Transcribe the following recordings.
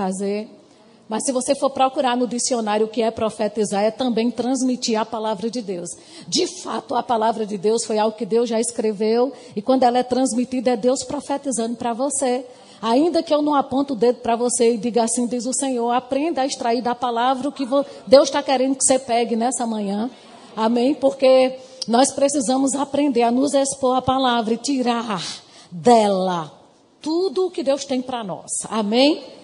fazer. Mas se você for procurar no dicionário o que é profetizar, é também transmitir a palavra de Deus. De fato, a palavra de Deus foi algo que Deus já escreveu, e quando ela é transmitida, é Deus profetizando para você. Ainda que eu não aponte o dedo para você e diga assim, diz o Senhor, aprenda a extrair da palavra o que Deus está querendo que você pegue nessa manhã. Amém? Porque nós precisamos aprender a nos expor à palavra e tirar dela tudo o que Deus tem para nós. Amém?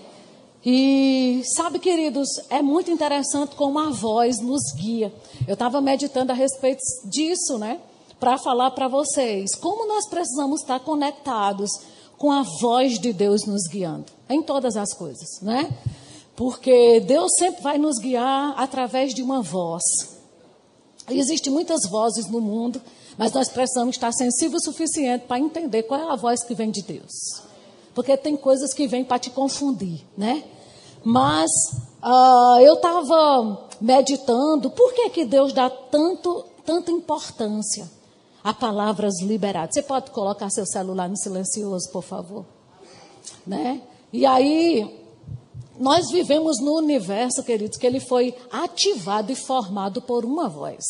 E sabe, queridos, é muito interessante como a voz nos guia. Eu estava meditando a respeito disso, né? Para falar para vocês como nós precisamos estar conectados com a voz de Deus nos guiando em todas as coisas, né? Porque Deus sempre vai nos guiar através de uma voz. Existem muitas vozes no mundo, mas nós precisamos estar sensíveis o suficiente para entender qual é a voz que vem de Deus. Porque tem coisas que vêm para te confundir, né? Mas uh, eu estava meditando, por que, que Deus dá tanto, tanta importância a palavras liberadas? Você pode colocar seu celular no silencioso, por favor? Né? E aí, nós vivemos no universo, queridos, que ele foi ativado e formado por uma voz.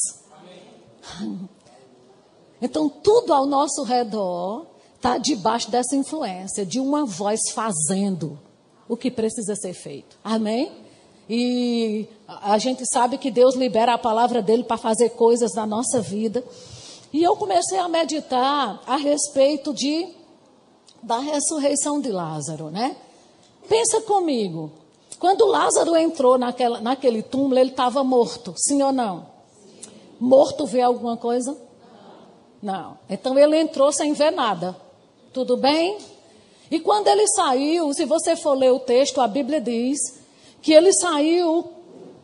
Então, tudo ao nosso redor está debaixo dessa influência de uma voz fazendo o que precisa ser feito. Amém? E a gente sabe que Deus libera a palavra dele para fazer coisas na nossa vida. E eu comecei a meditar a respeito de da ressurreição de Lázaro, né? Pensa comigo. Quando Lázaro entrou naquela, naquele túmulo, ele estava morto, sim ou não? Morto vê alguma coisa? Não. Então ele entrou sem ver nada. Tudo bem? E quando ele saiu, se você for ler o texto, a Bíblia diz que ele saiu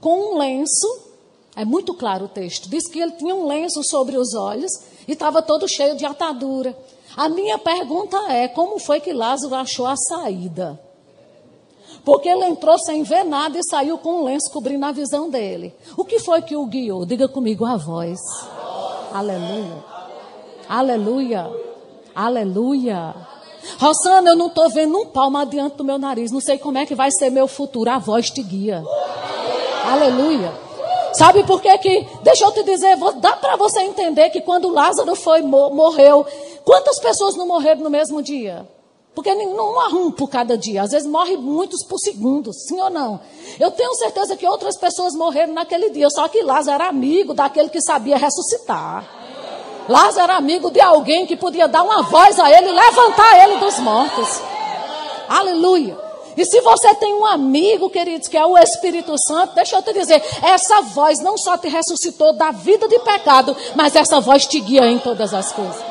com um lenço, é muito claro o texto, diz que ele tinha um lenço sobre os olhos e estava todo cheio de atadura. A minha pergunta é: como foi que Lázaro achou a saída? Porque ele entrou sem ver nada e saiu com um lenço cobrindo a visão dele. O que foi que o guiou? Diga comigo a voz. Aleluia. Aleluia. Aleluia. Rosana, eu não estou vendo um palmo adiante do meu nariz. Não sei como é que vai ser meu futuro. A voz te guia. Aleluia. Sabe por que que, deixa eu te dizer, dá para você entender que quando Lázaro foi, morreu, quantas pessoas não morreram no mesmo dia? Porque não um por cada dia. Às vezes morre muitos por segundo, sim ou não? Eu tenho certeza que outras pessoas morreram naquele dia. Só que Lázaro era amigo daquele que sabia ressuscitar. Lázaro era amigo de alguém que podia dar uma voz a ele, levantar ele dos mortos. Aleluia. E se você tem um amigo, queridos, que é o Espírito Santo, deixa eu te dizer, essa voz não só te ressuscitou da vida de pecado, mas essa voz te guia em todas as coisas.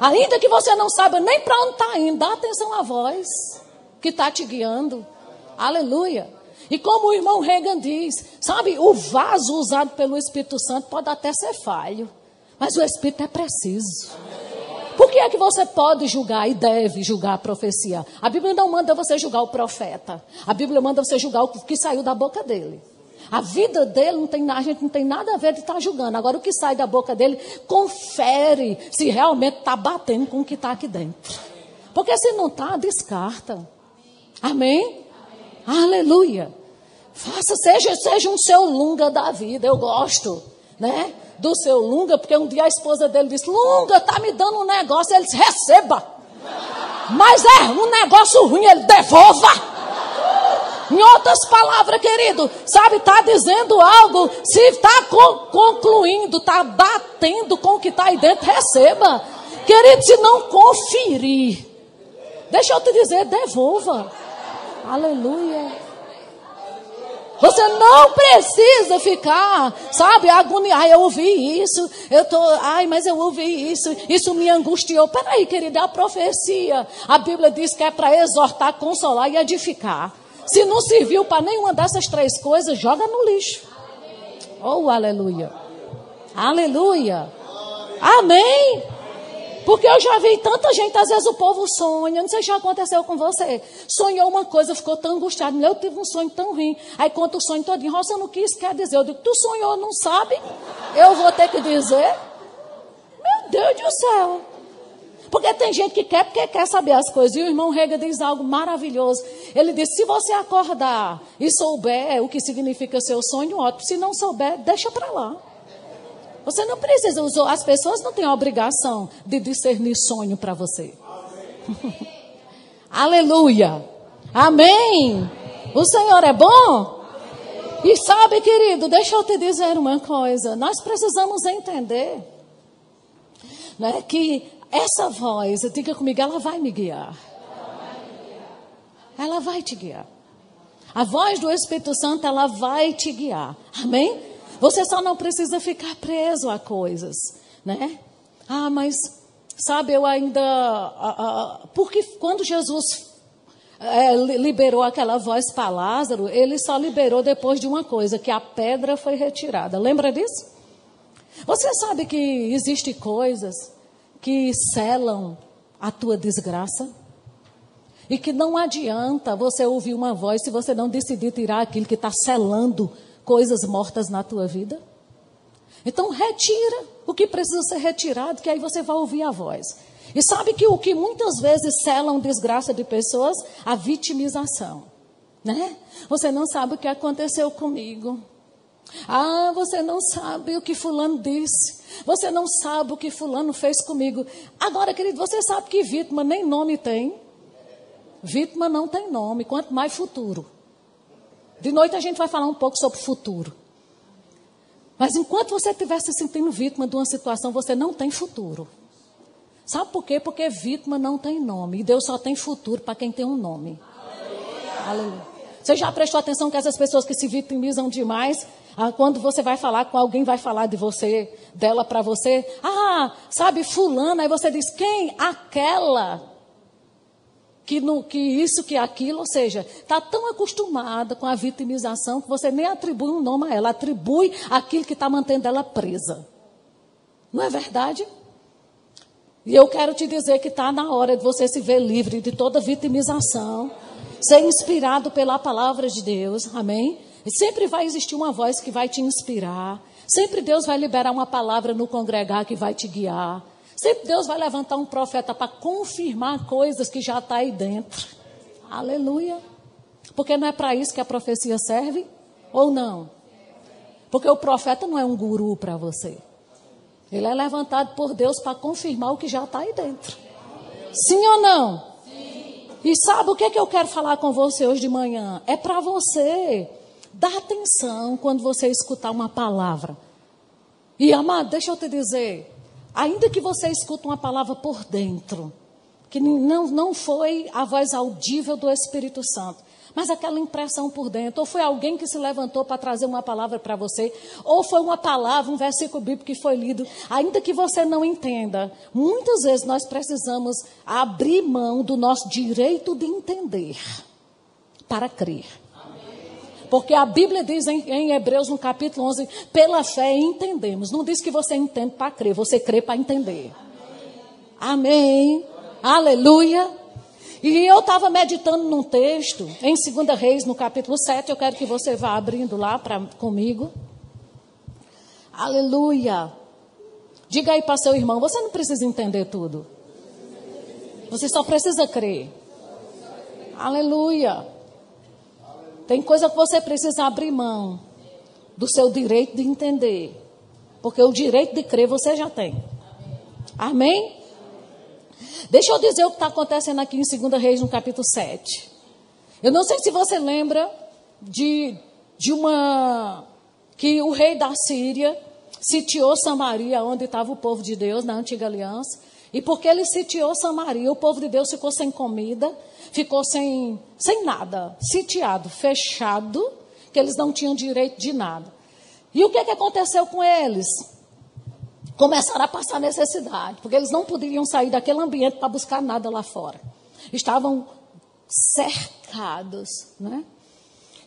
Ainda que você não saiba nem para onde está indo, dá atenção à voz que está te guiando. Aleluia. E como o irmão Reagan diz, sabe, o vaso usado pelo Espírito Santo pode até ser falho. Mas o Espírito é preciso. Por que é que você pode julgar e deve julgar a profecia? A Bíblia não manda você julgar o profeta. A Bíblia manda você julgar o que saiu da boca dele. A vida dele não tem, a gente não tem nada a ver de estar tá julgando. Agora, o que sai da boca dele, confere se realmente está batendo com o que está aqui dentro. Porque se não está, descarta. Amém? Aleluia. Faça, seja, seja um seu lunga da vida. Eu gosto, né? Do seu Lunga, porque um dia a esposa dele disse: Lunga, tá me dando um negócio. Ele disse: receba. Mas é um negócio ruim, ele devolva. Em outras palavras, querido, sabe, está dizendo algo, se está concluindo, está batendo com o que está aí dentro, receba. Querido, se não conferir, deixa eu te dizer, devolva. Aleluia. Você não precisa ficar, sabe, agoniar. Ai, eu ouvi isso, eu tô, ai, mas eu ouvi isso, isso me angustiou. Peraí, querida, a profecia. A Bíblia diz que é para exortar, consolar e edificar. Se não serviu para nenhuma dessas três coisas, joga no lixo. Oh, aleluia. Aleluia. Amém. Porque eu já vi tanta gente, às vezes o povo sonha, não sei se já aconteceu com você. Sonhou uma coisa, ficou tão angustiado. Eu tive um sonho tão ruim. Aí conta o sonho todinho. Rosa, não quis, quer dizer. Eu digo, tu sonhou, não sabe? Eu vou ter que dizer. Meu Deus do céu. Porque tem gente que quer porque quer saber as coisas. E o irmão Rega diz algo maravilhoso. Ele diz: se você acordar e souber o que significa seu sonho, ótimo. Se não souber, deixa para lá. Você não precisa, as pessoas não têm a obrigação de discernir sonho para você. Aleluia. Amém. O Senhor é bom? E sabe, querido, deixa eu te dizer uma coisa. Nós precisamos entender né, que essa voz, diga comigo, ela vai me guiar. Ela vai te guiar. A voz do Espírito Santo, ela vai te guiar. Amém? Você só não precisa ficar preso a coisas, né? Ah, mas sabe, eu ainda. Ah, ah, porque quando Jesus é, liberou aquela voz para Lázaro, ele só liberou depois de uma coisa, que a pedra foi retirada. Lembra disso? Você sabe que existem coisas que selam a tua desgraça? E que não adianta você ouvir uma voz se você não decidir tirar aquilo que está selando coisas mortas na tua vida? Então retira o que precisa ser retirado, que aí você vai ouvir a voz. E sabe que o que muitas vezes selam desgraça de pessoas? A vitimização. Né? Você não sabe o que aconteceu comigo. Ah, você não sabe o que fulano disse. Você não sabe o que fulano fez comigo. Agora, querido, você sabe que vítima nem nome tem. Vítima não tem nome, quanto mais futuro. De noite a gente vai falar um pouco sobre futuro. Mas enquanto você estiver se sentindo vítima de uma situação, você não tem futuro. Sabe por quê? Porque vítima não tem nome. E Deus só tem futuro para quem tem um nome. Aleluia. Aleluia. Você já prestou atenção que essas pessoas que se vitimizam demais, ah, quando você vai falar com alguém, vai falar de você, dela para você. Ah, sabe, fulana. Aí você diz, quem? Aquela. Que, que isso, que aquilo, ou seja, está tão acostumada com a vitimização que você nem atribui um nome a ela, atribui aquilo que está mantendo ela presa. Não é verdade? E eu quero te dizer que está na hora de você se ver livre de toda vitimização, ser inspirado pela palavra de Deus, amém? E sempre vai existir uma voz que vai te inspirar. Sempre Deus vai liberar uma palavra no congregar que vai te guiar. Sempre Deus vai levantar um profeta para confirmar coisas que já está aí dentro. Aleluia. Porque não é para isso que a profecia serve? Ou não? Porque o profeta não é um guru para você. Ele é levantado por Deus para confirmar o que já está aí dentro. Sim ou não? Sim. E sabe o que, é que eu quero falar com você hoje de manhã? É para você dar atenção quando você escutar uma palavra. E, amado, deixa eu te dizer, ainda que você escute uma palavra por dentro, que não, não foi a voz audível do Espírito Santo, mas aquela impressão por dentro. Ou foi alguém que se levantou para trazer uma palavra para você, ou foi uma palavra, um versículo bíblico que foi lido, ainda que você não entenda. Muitas vezes nós precisamos abrir mão do nosso direito de entender para crer. Porque a Bíblia diz em, em, Hebreus, no capítulo 11, pela fé entendemos. Não diz que você entende para crer, você crê para entender. Amém. Amém. Aleluia. E eu estava meditando num texto, em 2 Reis, no capítulo 7, eu quero que você vá abrindo lá pra, comigo. Aleluia. Diga aí para seu irmão, você não precisa entender tudo. Você só precisa crer. Aleluia. Tem coisa que você precisa abrir mão do seu direito de entender. Porque o direito de crer você já tem. Amém? Deixa eu dizer o que está acontecendo aqui em 2 Reis, no capítulo 7. Eu não sei se você lembra de, de uma. que o rei da Síria sitiou Samaria, onde estava o povo de Deus, na antiga aliança. E porque ele sitiou Samaria, o povo de Deus ficou sem comida, ficou sem, sem nada, sitiado, fechado, que eles não tinham direito de nada. E o que, que aconteceu com eles? começaram a passar necessidade, porque eles não poderiam sair daquele ambiente para buscar nada lá fora. Estavam cercados, né?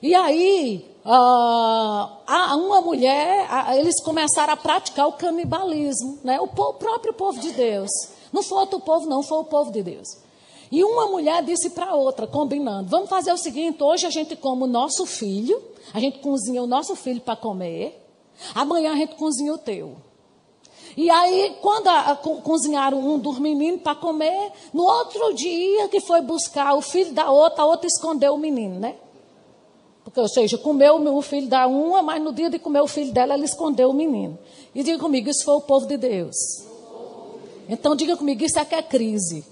E aí, uh, uma mulher, eles começaram a praticar o canibalismo, né? O, o próprio povo de Deus. Não foi outro povo, não, foi o povo de Deus. E uma mulher disse para outra, combinando: vamos fazer o seguinte: hoje a gente come o nosso filho, a gente cozinha o nosso filho para comer, amanhã a gente cozinha o teu. E aí, quando a, a, cozinharam um dos meninos para comer, no outro dia que foi buscar o filho da outra, a outra escondeu o menino, né? Porque, ou seja, comeu o filho da uma, mas no dia de comer o filho dela, ela escondeu o menino. E diga comigo, isso foi o povo de Deus. Então diga comigo, isso é que é crise.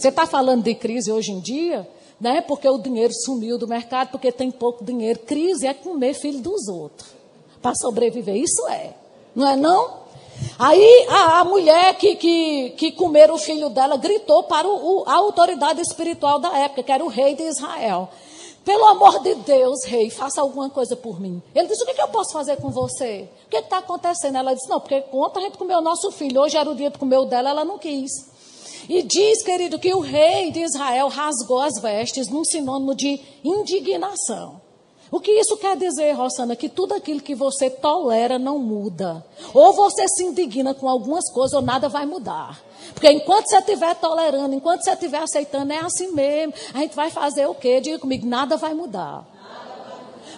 Você está falando de crise hoje em dia, né? Porque o dinheiro sumiu do mercado, porque tem pouco dinheiro. Crise é comer filho dos outros. Para sobreviver. Isso é. Não é não? Aí a, a mulher que, que, que comeram o filho dela gritou para o, o, a autoridade espiritual da época, que era o rei de Israel. Pelo amor de Deus, rei, faça alguma coisa por mim. Ele disse: O que, que eu posso fazer com você? O que está acontecendo? Ela disse: Não, porque conta a gente comeu o nosso filho. Hoje era o dia de comer o dela, ela não quis. E diz, querido, que o rei de Israel rasgou as vestes num sinônimo de indignação. O que isso quer dizer, Rosana? Que tudo aquilo que você tolera não muda. Ou você se indigna com algumas coisas, ou nada vai mudar. Porque enquanto você estiver tolerando, enquanto você estiver aceitando, é assim mesmo. A gente vai fazer o quê? Diga comigo, nada vai mudar.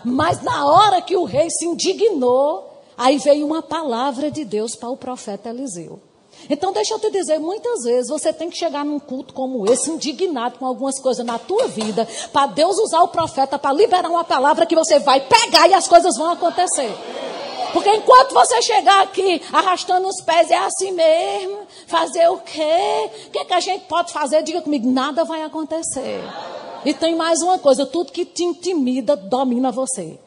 Mas na hora que o rei se indignou, aí veio uma palavra de Deus para o profeta Eliseu. Então, deixa eu te dizer, muitas vezes você tem que chegar num culto como esse, indignado com algumas coisas na tua vida, para Deus usar o profeta para liberar uma palavra que você vai pegar e as coisas vão acontecer. Porque enquanto você chegar aqui arrastando os pés, é assim mesmo, fazer o quê? O que, é que a gente pode fazer? Diga comigo, nada vai acontecer. E tem mais uma coisa: tudo que te intimida domina você.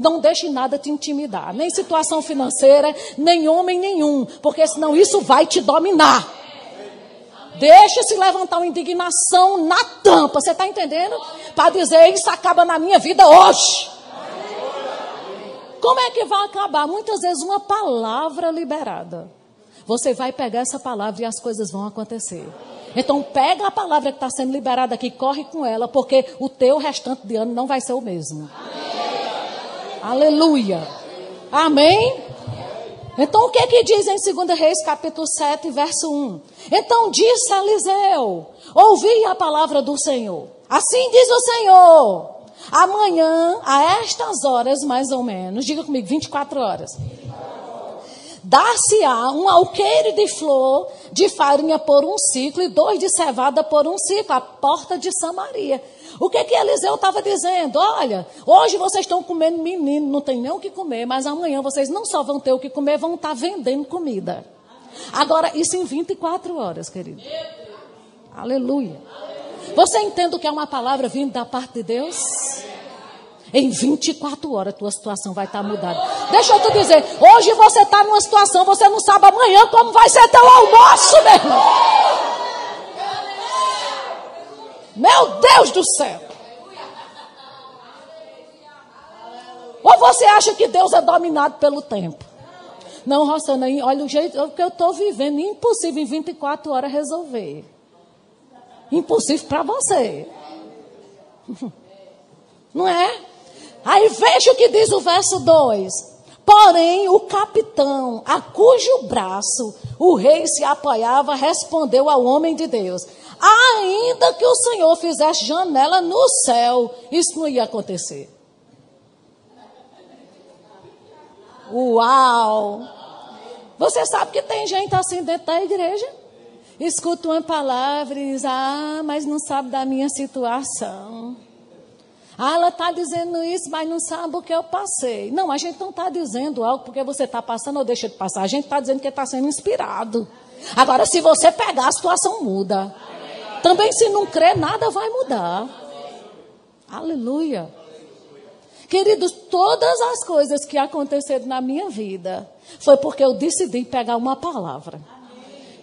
Não deixe nada te intimidar, nem situação financeira, nem homem nenhum, porque senão isso vai te dominar. Deixa se levantar uma indignação na tampa, você está entendendo? Para dizer, isso acaba na minha vida hoje. Como é que vai acabar? Muitas vezes uma palavra liberada. Você vai pegar essa palavra e as coisas vão acontecer. Então pega a palavra que está sendo liberada aqui, corre com ela, porque o teu restante de ano não vai ser o mesmo. Aleluia. Amém? Então o que que diz em 2 Reis capítulo 7, verso 1? Então disse Eliseu: Ouvi a palavra do Senhor. Assim diz o Senhor: Amanhã, a estas horas mais ou menos, diga comigo, 24 horas. Dar-se-á um alqueire de flor de farinha por um ciclo e dois de cevada por um ciclo, à porta de Samaria. O que que Eliseu estava dizendo? Olha, hoje vocês estão comendo menino, não tem nem o que comer, mas amanhã vocês não só vão ter o que comer, vão estar tá vendendo comida. Agora, isso em 24 horas, querido. Aleluia. Você entende o que é uma palavra vindo da parte de Deus? Em 24 horas, tua situação vai estar tá mudada. Deixa eu te dizer, hoje você está numa situação, você não sabe amanhã como vai ser teu almoço, meu irmão. Meu Deus do céu! Ou você acha que Deus é dominado pelo tempo? Não, Rosana, olha o jeito que eu estou vivendo, impossível em 24 horas resolver. Impossível para você. Não é? Aí veja o que diz o verso 2. Porém, o capitão, a cujo braço o rei se apoiava, respondeu ao homem de Deus: ainda que o Senhor fizesse janela no céu, isso não ia acontecer. Uau! Você sabe que tem gente assim dentro da igreja? Escuta uma palavra e diz: Ah, mas não sabe da minha situação. Ah, ela está dizendo isso, mas não sabe o que eu passei. Não, a gente não está dizendo algo porque você está passando ou deixa de passar. A gente está dizendo que está sendo inspirado. Agora, se você pegar, a situação muda. Também se não crer, nada vai mudar. Aleluia. Queridos, todas as coisas que aconteceram na minha vida foi porque eu decidi pegar uma palavra.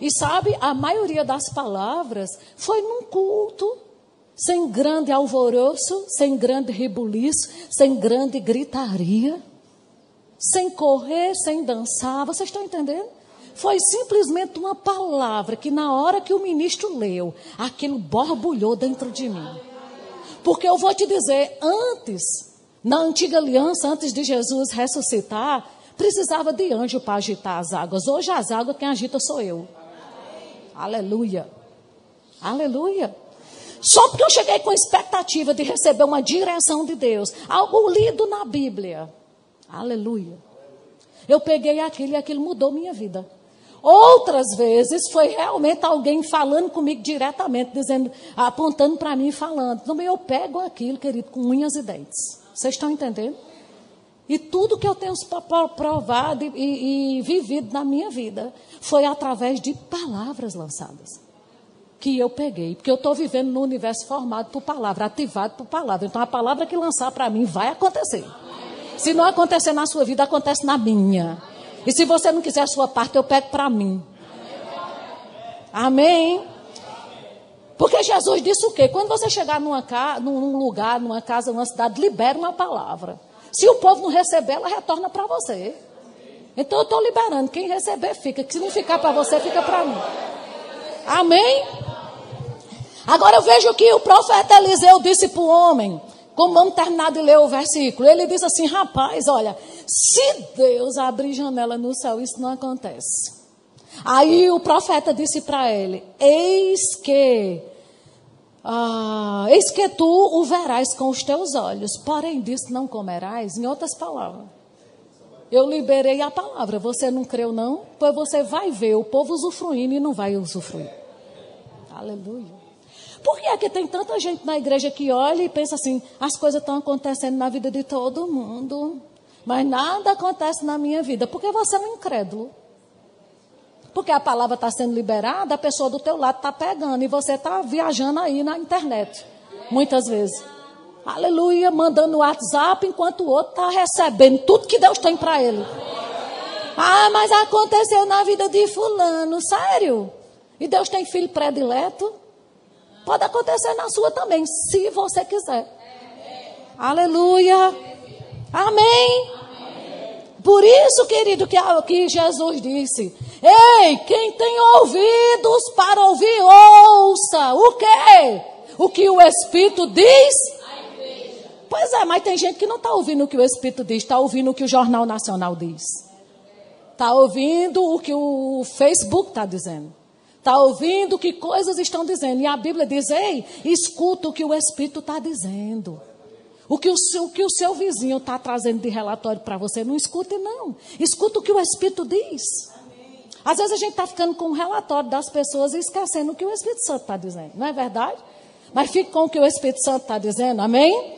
E sabe, a maioria das palavras foi num culto, sem grande alvoroço, sem grande rebuliço, sem grande gritaria, sem correr, sem dançar. Vocês estão entendendo? Foi simplesmente uma palavra que, na hora que o ministro leu, aquilo borbulhou dentro de mim. Porque eu vou te dizer, antes, na antiga aliança, antes de Jesus ressuscitar, precisava de anjo para agitar as águas. Hoje as águas quem agita sou eu. Aleluia. Aleluia. Só porque eu cheguei com expectativa de receber uma direção de Deus, algo lido na Bíblia. Aleluia. Eu peguei aquilo e aquilo mudou minha vida. Outras vezes foi realmente alguém falando comigo diretamente, dizendo, apontando para mim e falando. Então eu pego aquilo, querido, com unhas e dentes. Vocês estão entendendo? E tudo que eu tenho provado e, e, e vivido na minha vida foi através de palavras lançadas que eu peguei, porque eu estou vivendo no universo formado por palavra, ativado por palavra. Então a palavra que lançar para mim vai acontecer. Se não acontecer na sua vida, acontece na minha. E se você não quiser a sua parte, eu pego para mim. Amém? Porque Jesus disse o quê? Quando você chegar numa num lugar, numa casa, numa cidade, libera uma palavra. Se o povo não receber, ela retorna para você. Então eu estou liberando. Quem receber, fica. Se não ficar para você, fica para mim. Amém? Agora eu vejo que o profeta Eliseu disse para o homem, como vamos terminar de ler o versículo, ele diz assim: rapaz, olha, se Deus abrir janela no céu, isso não acontece. Aí o profeta disse para ele: Eis que, ah, eis que tu o verás com os teus olhos, porém disso não comerás. Em outras palavras, eu liberei a palavra. Você não creu, não? Pois você vai ver o povo usufruindo e não vai usufruir. Aleluia. Por que é que tem tanta gente na igreja que olha e pensa assim: as coisas estão acontecendo na vida de todo mundo, mas nada acontece na minha vida? Porque você é um incrédulo. Porque a palavra está sendo liberada, a pessoa do teu lado está pegando e você está viajando aí na internet. Muitas vezes. Aleluia, mandando WhatsApp enquanto o outro está recebendo tudo que Deus tem para ele. Ah, mas aconteceu na vida de fulano, sério? E Deus tem filho predileto? Pode acontecer na sua também, se você quiser. Aleluia. Amém. Por isso, querido, que, que Jesus disse: Ei, quem tem ouvidos para ouvir, ouça. O quê? O que o Espírito diz? Pois é, mas tem gente que não está ouvindo o que o Espírito diz, está ouvindo o que o Jornal Nacional diz. Está ouvindo o que o Facebook está dizendo. Está ouvindo que coisas estão dizendo. E a Bíblia diz: ei, escuta o que o Espírito está dizendo. O que o, seu, o que o seu vizinho está trazendo de relatório para você, não escute, não. Escuta o que o Espírito diz. Às vezes a gente está ficando com o um relatório das pessoas e esquecendo o que o Espírito Santo está dizendo. Não é verdade? Mas fique com o que o Espírito Santo está dizendo, amém?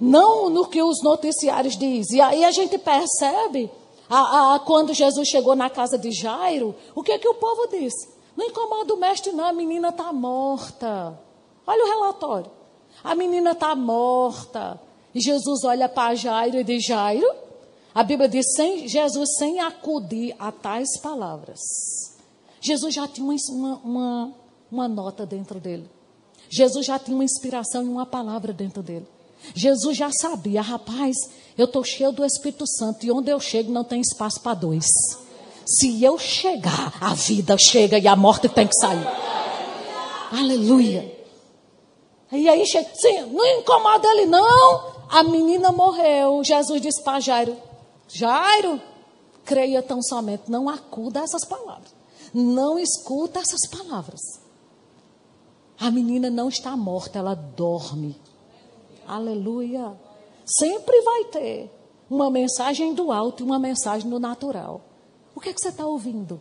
Não no que os noticiários dizem. E aí a gente percebe, a, a, quando Jesus chegou na casa de Jairo, o que, é que o povo disse? Não incomoda o mestre, não. A menina está morta. Olha o relatório. A menina está morta. E Jesus olha para Jairo e diz: Jairo. A Bíblia diz: sem, Jesus sem acudir a tais palavras. Jesus já tinha uma, uma, uma nota dentro dele. Jesus já tinha uma inspiração e uma palavra dentro dele. Jesus já sabia, rapaz, eu estou cheio do Espírito Santo e onde eu chego não tem espaço para dois. Se eu chegar, a vida chega e a morte tem que sair. Aleluia. E aí chega, sim, não incomoda ele não. A menina morreu. Jesus disse para Jairo: Jairo, creia tão somente, não acuda essas palavras. Não escuta essas palavras. A menina não está morta, ela dorme. Aleluia. Sempre vai ter uma mensagem do alto e uma mensagem do natural. O que, é que você está ouvindo?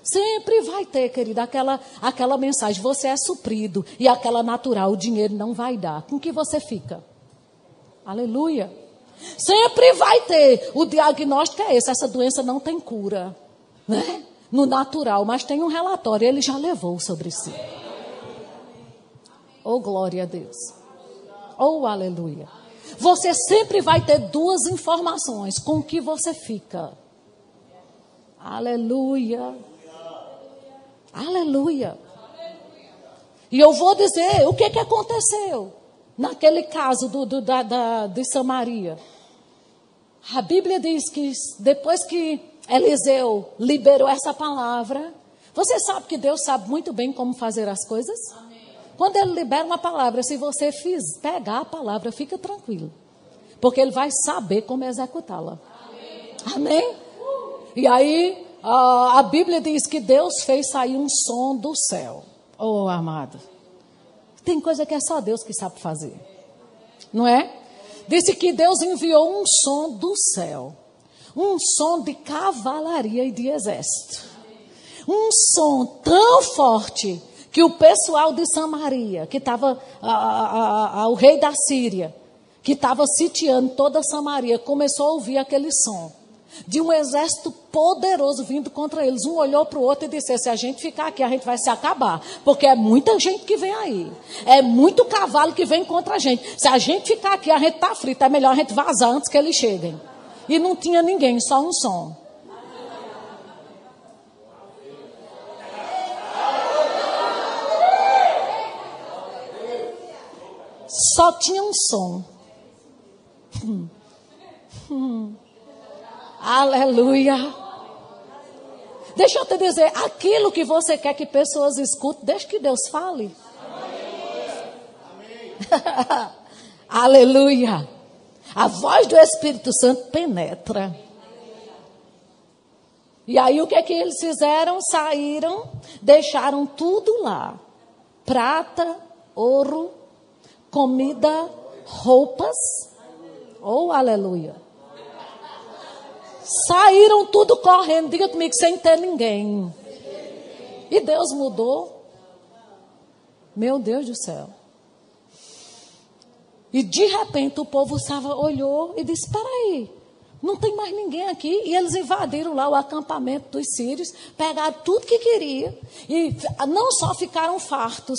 Sempre vai ter, querida, aquela, aquela mensagem. Você é suprido. E aquela natural, o dinheiro não vai dar. Com que você fica? Aleluia. Sempre vai ter. O diagnóstico é esse: essa doença não tem cura. Né? No natural, mas tem um relatório. Ele já levou sobre si. Oh, glória a Deus. Oh, aleluia. Você sempre vai ter duas informações: com que você fica. Aleluia. Aleluia. E eu vou dizer o que, que aconteceu naquele caso do, do, da, da, de Samaria. A Bíblia diz que depois que Eliseu liberou essa palavra, você sabe que Deus sabe muito bem como fazer as coisas? Quando ele libera uma palavra, se você fiz, pegar a palavra, fica tranquilo. Porque ele vai saber como executá-la. Amém? Amém? E aí, a, a Bíblia diz que Deus fez sair um som do céu. Oh, amado. Tem coisa que é só Deus que sabe fazer. Não é? Disse que Deus enviou um som do céu. Um som de cavalaria e de exército. Um som tão forte que o pessoal de Samaria, que estava o rei da Síria, que estava sitiando toda Samaria, começou a ouvir aquele som de um exército poderoso vindo contra eles. Um olhou para o outro e disse: se a gente ficar aqui, a gente vai se acabar. Porque é muita gente que vem aí. É muito cavalo que vem contra a gente. Se a gente ficar aqui, a gente está frito. É melhor a gente vazar antes que eles cheguem. E não tinha ninguém, só um som. Só tinha um som. Hum. Hum. Aleluia. Deixa eu te dizer, aquilo que você quer que pessoas escutem, deixa que Deus fale. Aleluia. A voz do Espírito Santo penetra. E aí o que é que eles fizeram? Saíram, deixaram tudo lá: prata, ouro, comida, roupas. Oh, aleluia. Saíram tudo correndo, diga comigo, sem ter ninguém. E Deus mudou. Meu Deus do céu. E de repente o povo estava, olhou e disse: Espera aí, não tem mais ninguém aqui. E eles invadiram lá o acampamento dos sírios, pegaram tudo que queria. E não só ficaram fartos,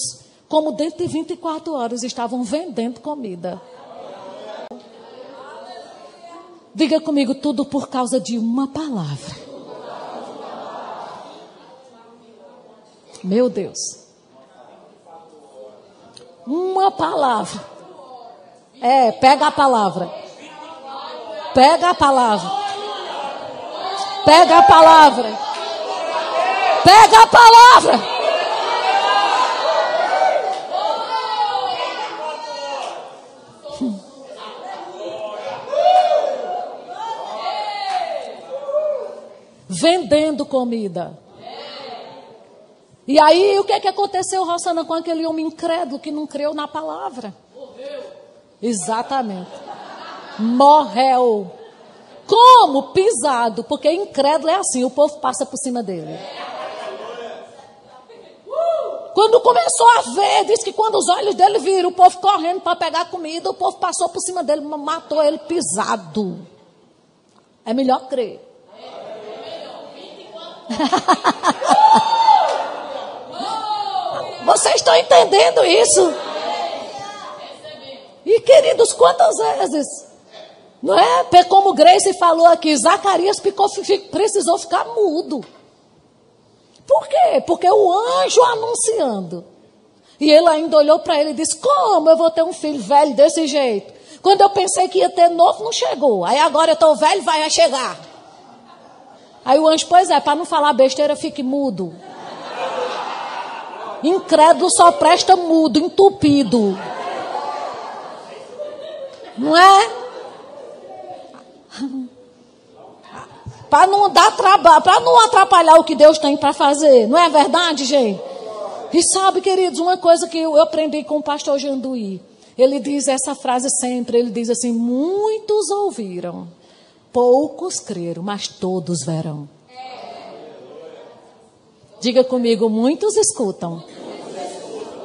como dentro de 24 horas estavam vendendo comida. Diga comigo, tudo por causa de uma palavra. Meu Deus. Uma palavra. É, pega a palavra. Pega a palavra. Pega a palavra. Pega a palavra. Vendendo comida. E aí, o que é que aconteceu, Rossana, com aquele homem incrédulo que não creu na palavra? Morreu. Exatamente. Morreu. Como? Pisado. Porque incrédulo é assim, o povo passa por cima dele. Quando começou a ver, disse que quando os olhos dele viram o povo correndo para pegar comida, o povo passou por cima dele, matou ele pisado. É melhor crer. Vocês estão entendendo isso? E queridos, quantas vezes, não é? Como Grace falou aqui, Zacarias ficou, precisou ficar mudo. Por quê? Porque o anjo anunciando. E ele ainda olhou para ele e disse: Como eu vou ter um filho velho desse jeito? Quando eu pensei que ia ter novo, não chegou. Aí agora eu estou velho, vai chegar. Aí o anjo, pois é, para não falar besteira, fique mudo. Incrédulo só presta mudo, entupido. Não é? Para não dar trabalho, para não atrapalhar o que Deus tem para fazer. Não é verdade, gente? E sabe, queridos, uma coisa que eu aprendi com o pastor Janduí. Ele diz essa frase sempre, ele diz assim: muitos ouviram, Poucos creram, mas todos verão. Diga comigo, muitos escutam.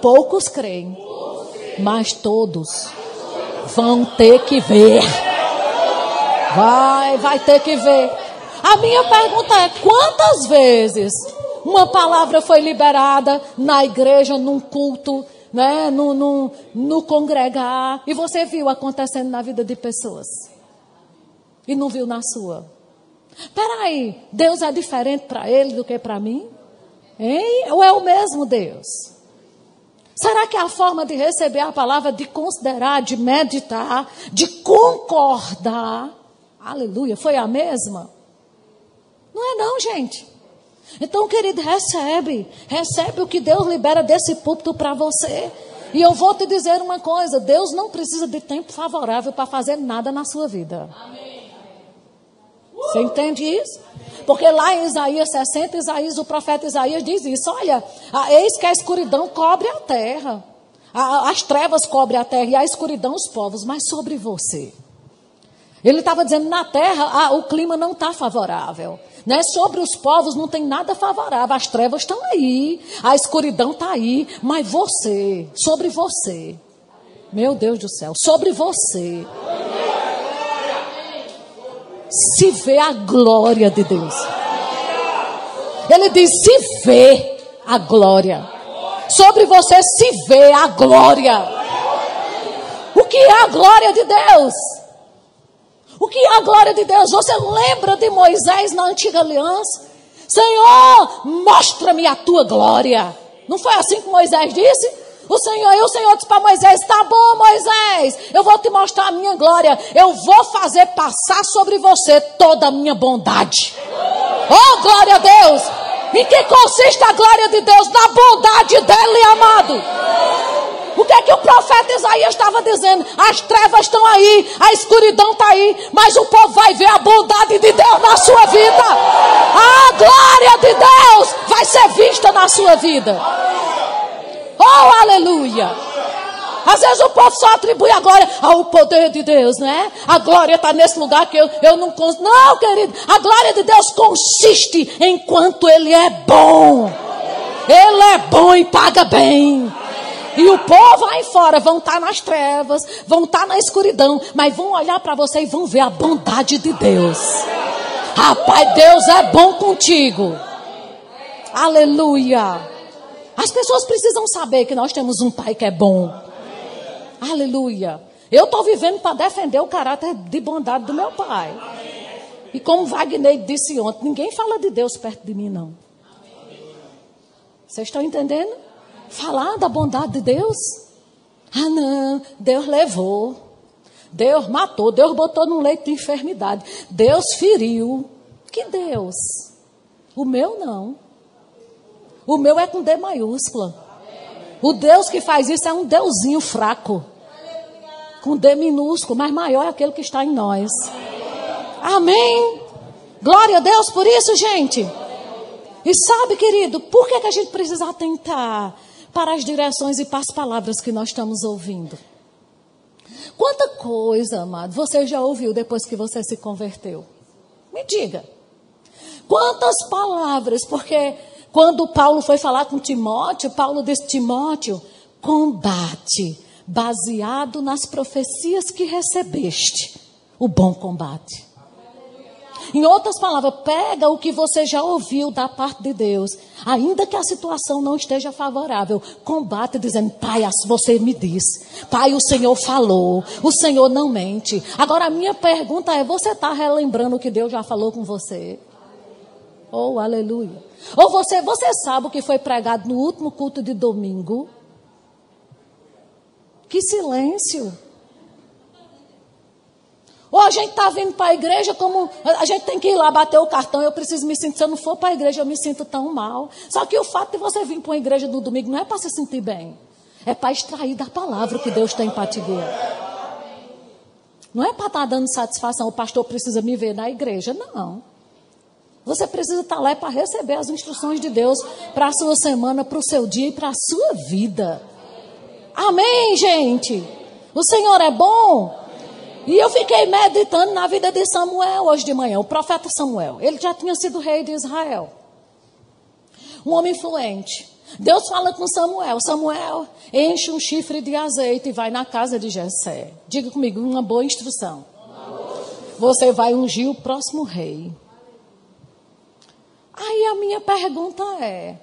Poucos creem, mas todos vão ter que ver. Vai, vai ter que ver. A minha pergunta é: quantas vezes uma palavra foi liberada na igreja, num culto, né, no, no, no congregar, e você viu acontecendo na vida de pessoas? E não viu na sua. Peraí, Deus é diferente para ele do que para mim? Hein? Ou é o mesmo Deus? Será que a forma de receber a palavra, de considerar, de meditar, de concordar, aleluia, foi a mesma? Não é não, gente. Então, querido, recebe. Recebe o que Deus libera desse púlpito para você. E eu vou te dizer uma coisa: Deus não precisa de tempo favorável para fazer nada na sua vida. Amém. Você entende isso? Porque lá em Isaías 60, Isaías, o profeta Isaías diz isso: olha, eis que a escuridão cobre a terra, as trevas cobrem a terra e a escuridão os povos, mas sobre você Ele estava dizendo: na terra ah, o clima não está favorável. Né? Sobre os povos não tem nada favorável. As trevas estão aí, a escuridão está aí. Mas você, sobre você, meu Deus do céu, sobre você, se vê a glória de Deus. Ele diz: se vê a glória. Sobre você se vê a glória. O que é a glória de Deus? O que é a glória de Deus? Você lembra de Moisés na antiga aliança? Senhor, mostra-me a tua glória. Não foi assim que Moisés disse? O Senhor, e o Senhor disse para Moisés: Tá bom, Moisés, eu vou te mostrar a minha glória. Eu vou fazer passar sobre você toda a minha bondade. Oh, glória a Deus! Em que consiste a glória de Deus? Na bondade dele, amado. O que é que o profeta Isaías estava dizendo? As trevas estão aí, a escuridão está aí, mas o povo vai ver a bondade de Deus na sua vida. A glória de Deus vai ser vista na sua vida. Oh, aleluia! Às vezes o povo só atribui a glória ao poder de Deus, né? A glória está nesse lugar que eu, eu não consigo. Não, querido, a glória de Deus consiste enquanto Ele é bom. Ele é bom e paga bem. E o povo aí fora vão estar tá nas trevas, vão estar tá na escuridão, mas vão olhar para você e vão ver a bondade de Deus. Rapaz, Deus é bom contigo. Aleluia. As pessoas precisam saber que nós temos um pai que é bom. Aleluia. Eu estou vivendo para defender o caráter de bondade do meu pai. E como Wagner disse ontem, ninguém fala de Deus perto de mim, não. Vocês estão entendendo? Falar da bondade de Deus? Ah, não, Deus levou. Deus matou, Deus botou num leito de enfermidade. Deus feriu. Que Deus? O meu não. O meu é com D maiúscula. O Deus que faz isso é um deusinho fraco. Com D minúsculo, mas maior é aquele que está em nós. Amém. Glória a Deus por isso, gente. E sabe, querido, por que, que a gente precisa atentar para as direções e para as palavras que nós estamos ouvindo? Quanta coisa, amado, você já ouviu depois que você se converteu? Me diga. Quantas palavras, porque quando Paulo foi falar com Timóteo, Paulo disse: Timóteo, combate, baseado nas profecias que recebeste, o bom combate. Em outras palavras, pega o que você já ouviu da parte de Deus, ainda que a situação não esteja favorável, combate dizendo: Pai, você me disse, Pai, o Senhor falou, o Senhor não mente. Agora a minha pergunta é: você está relembrando o que Deus já falou com você? Oh, aleluia. Ou você, você sabe o que foi pregado no último culto de domingo? Que silêncio. Ou a gente está vindo para a igreja como. A gente tem que ir lá bater o cartão. Eu preciso me sentir. Se eu não for para a igreja, eu me sinto tão mal. Só que o fato de você vir para uma igreja no domingo não é para se sentir bem. É para extrair da palavra que Deus tem para te ver. Não é para estar tá dando satisfação. O pastor precisa me ver na igreja. Não. Você precisa estar lá para receber as instruções de Deus para a sua semana, para o seu dia e para a sua vida. Amém, gente? O Senhor é bom. E eu fiquei meditando na vida de Samuel hoje de manhã, o profeta Samuel. Ele já tinha sido rei de Israel. Um homem influente. Deus fala com Samuel: Samuel, enche um chifre de azeite e vai na casa de Jessé. Diga comigo, uma boa instrução. Você vai ungir o próximo rei. Aí a minha pergunta é: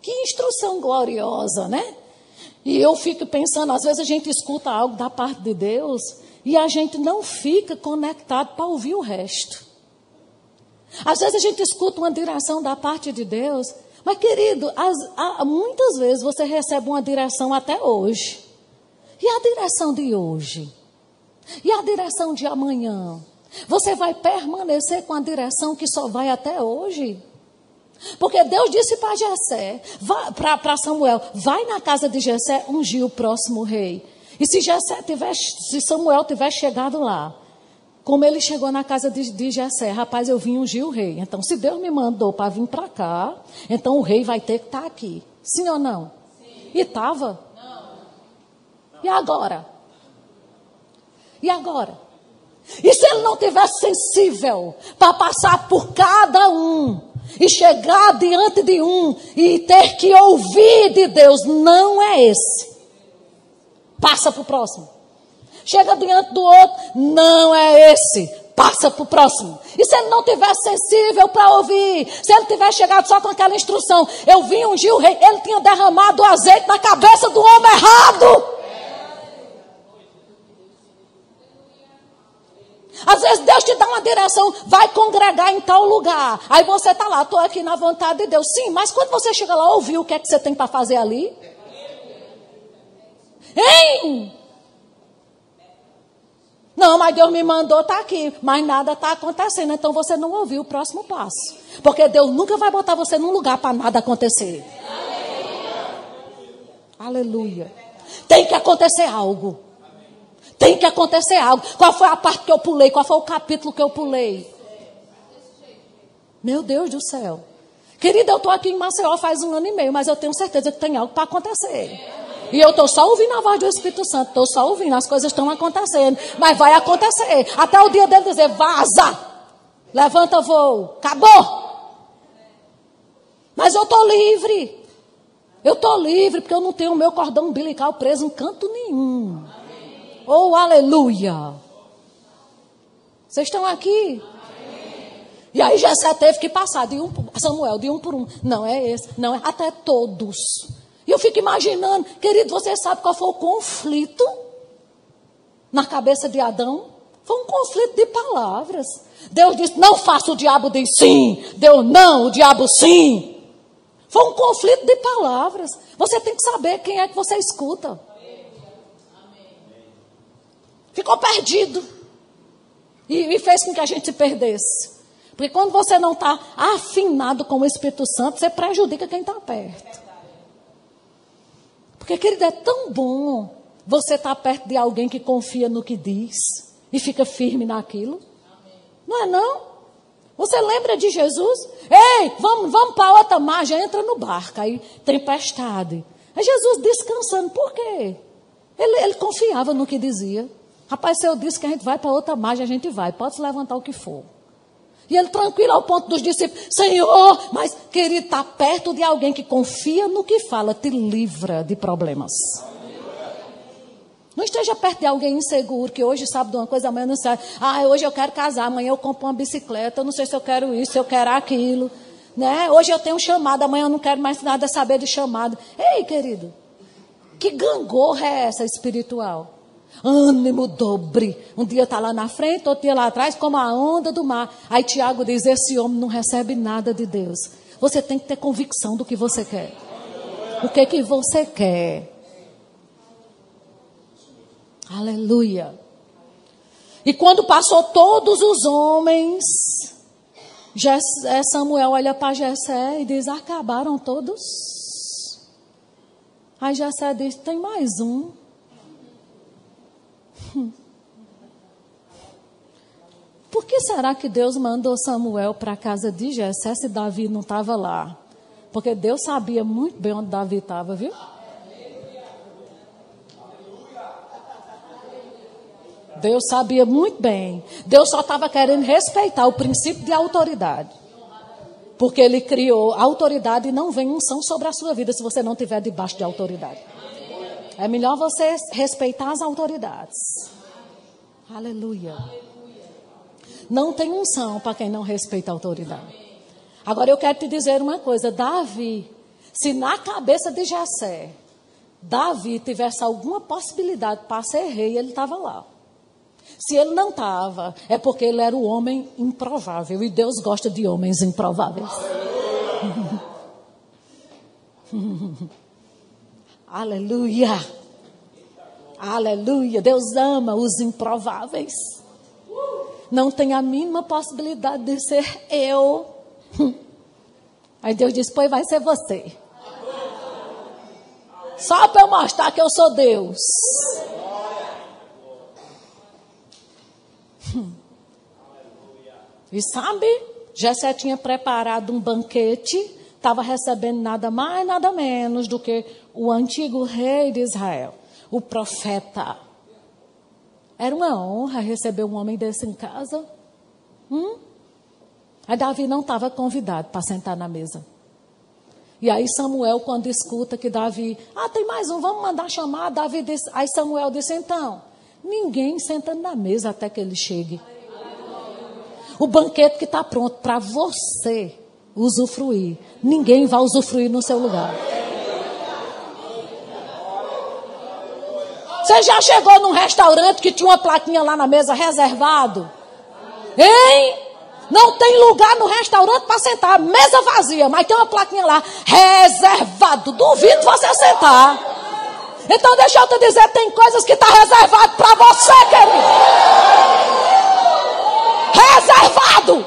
que instrução gloriosa, né? E eu fico pensando, às vezes a gente escuta algo da parte de Deus e a gente não fica conectado para ouvir o resto. Às vezes a gente escuta uma direção da parte de Deus, mas querido, as, a, muitas vezes você recebe uma direção até hoje. E a direção de hoje? E a direção de amanhã? Você vai permanecer com a direção que só vai até hoje? Porque Deus disse para Jessé, para Samuel, vai na casa de Jessé ungir o próximo rei. E se Jessé tiver, se Samuel tiver chegado lá, como ele chegou na casa de, de Jessé, rapaz, eu vim ungir o rei. Então, se Deus me mandou para vir para cá, então o rei vai ter que estar tá aqui. Sim ou não? Sim. E estava? Não. E agora? E agora? E se ele não tivesse sensível para passar por cada um e chegar diante de um e ter que ouvir de Deus, não é esse. Passa para o próximo. Chega diante do outro, não é esse. Passa para o próximo. E se ele não tivesse sensível para ouvir, se ele tivesse chegado só com aquela instrução, eu vim ungir o rei, ele tinha derramado o azeite na cabeça do homem errado. Às vezes Deus te dá uma direção, vai congregar em tal lugar. Aí você está lá, estou aqui na vontade de Deus. Sim, mas quando você chega lá, ouviu o que é que você tem para fazer ali? Hein? Não, mas Deus me mandou estar tá aqui, mas nada está acontecendo, então você não ouviu o próximo passo. Porque Deus nunca vai botar você num lugar para nada acontecer. Aleluia. Aleluia. Tem que acontecer algo. Tem que acontecer algo. Qual foi a parte que eu pulei? Qual foi o capítulo que eu pulei? Meu Deus do céu. Querida, eu estou aqui em Maceió faz um ano e meio, mas eu tenho certeza que tem algo para acontecer. E eu estou só ouvindo a voz do Espírito Santo, estou só ouvindo, as coisas estão acontecendo. Mas vai acontecer. Até o dia dele dizer, vaza! Levanta voo. Acabou! Mas eu estou livre. Eu estou livre porque eu não tenho o meu cordão umbilical preso em canto nenhum. Oh, aleluia! Vocês estão aqui? E aí Jessé teve que passar de um Samuel, de um por um. Não é esse, não é até todos. E eu fico imaginando, querido, você sabe qual foi o conflito na cabeça de Adão? Foi um conflito de palavras. Deus disse: Não faça, o diabo diz sim. Deus não, o diabo sim. Foi um conflito de palavras. Você tem que saber quem é que você escuta. Ficou perdido. E, e fez com que a gente se perdesse. Porque quando você não está afinado com o Espírito Santo, você prejudica quem está perto. Porque, querido, é tão bom você estar tá perto de alguém que confia no que diz e fica firme naquilo. Não é não? Você lembra de Jesus? Ei, vamos, vamos para outra margem, entra no barco. Aí, tempestade. Aí Jesus descansando. Por quê? Ele, ele confiava no que dizia. Rapaz, se eu disse que a gente vai para outra margem, a gente vai. Pode se levantar o que for. E ele tranquilo ao ponto dos discípulos, Senhor, mas querido, está perto de alguém que confia no que fala, te livra de problemas. Não esteja perto de alguém inseguro, que hoje sabe de uma coisa, amanhã não sabe. Ah, hoje eu quero casar, amanhã eu compro uma bicicleta, eu não sei se eu quero isso, se eu quero aquilo. Né? Hoje eu tenho um chamado, amanhã eu não quero mais nada saber de chamado. Ei, querido, que gangorra é essa espiritual? Ânimo dobre. Um dia está lá na frente, outro dia lá atrás, como a onda do mar. Aí Tiago diz: Esse homem não recebe nada de Deus. Você tem que ter convicção do que você quer. O que que você quer? Aleluia. E quando passou todos os homens, Samuel olha para Jessé e diz: Acabaram todos? Aí Jessé diz: Tem mais um. Por que será que Deus mandou Samuel para a casa de Jessé se Davi não estava lá? Porque Deus sabia muito bem onde Davi estava, viu? Deus sabia muito bem. Deus só estava querendo respeitar o princípio de autoridade. Porque ele criou autoridade e não vem unção sobre a sua vida se você não estiver debaixo de autoridade. É melhor você respeitar as autoridades. Aleluia. Não tem unção para quem não respeita a autoridade. Agora eu quero te dizer uma coisa: Davi, se na cabeça de Jessé, Davi tivesse alguma possibilidade para ser rei, ele estava lá. Se ele não estava, é porque ele era o homem improvável. E Deus gosta de homens improváveis. Aleluia. Aleluia. Deus ama os improváveis. Não tem a mínima possibilidade de ser eu. Aí Deus diz: Pois vai ser você. Só para eu mostrar que eu sou Deus. E sabe, Jessé tinha preparado um banquete, estava recebendo nada mais, nada menos do que o antigo rei de Israel o profeta. Era uma honra receber um homem desse em casa. Hum? Aí Davi não estava convidado para sentar na mesa. E aí Samuel, quando escuta que Davi, ah, tem mais um, vamos mandar chamar. Davi disse, aí Samuel disse, então, ninguém senta na mesa até que ele chegue. O banquete que está pronto para você usufruir, ninguém vai usufruir no seu lugar. Você já chegou num restaurante que tinha uma plaquinha lá na mesa reservado? Hein? Não tem lugar no restaurante para sentar, mesa vazia, mas tem uma plaquinha lá, reservado. Duvido você sentar. Então deixa eu te dizer, tem coisas que está reservado para você, querido. Reservado.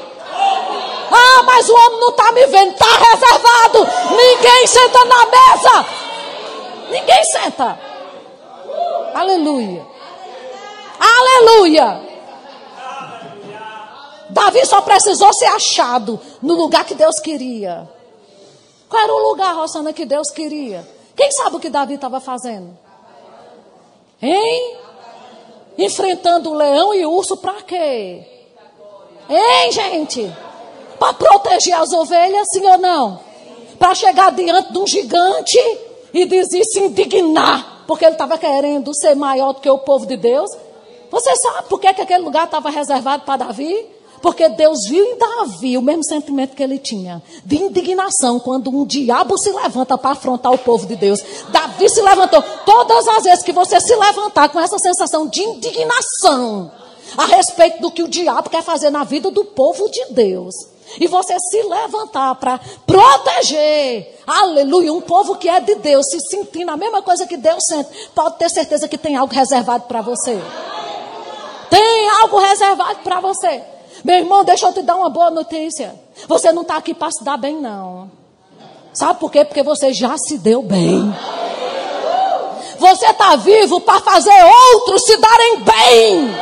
Ah, mas o homem não está me vendo, está reservado. Ninguém senta na mesa. Ninguém senta. Aleluia. Aleluia. Davi só precisou ser achado no lugar que Deus queria. Qual era o lugar, Rosana, que Deus queria? Quem sabe o que Davi estava fazendo? Hein? Enfrentando o leão e o urso para quê? Hein, gente? Para proteger as ovelhas, sim ou não? Para chegar diante de um gigante e dizer se indignar, porque ele estava querendo ser maior do que o povo de Deus. Você sabe por que, que aquele lugar estava reservado para Davi? Porque Deus viu em Davi o mesmo sentimento que ele tinha, de indignação, quando um diabo se levanta para afrontar o povo de Deus. Davi se levantou. Todas as vezes que você se levantar com essa sensação de indignação a respeito do que o diabo quer fazer na vida do povo de Deus. E você se levantar para proteger, aleluia, um povo que é de Deus, se sentindo a mesma coisa que Deus sente, pode ter certeza que tem algo reservado para você. Tem algo reservado para você. Meu irmão, deixa eu te dar uma boa notícia. Você não está aqui para se dar bem, não. Sabe por quê? Porque você já se deu bem. Você está vivo para fazer outros se darem bem.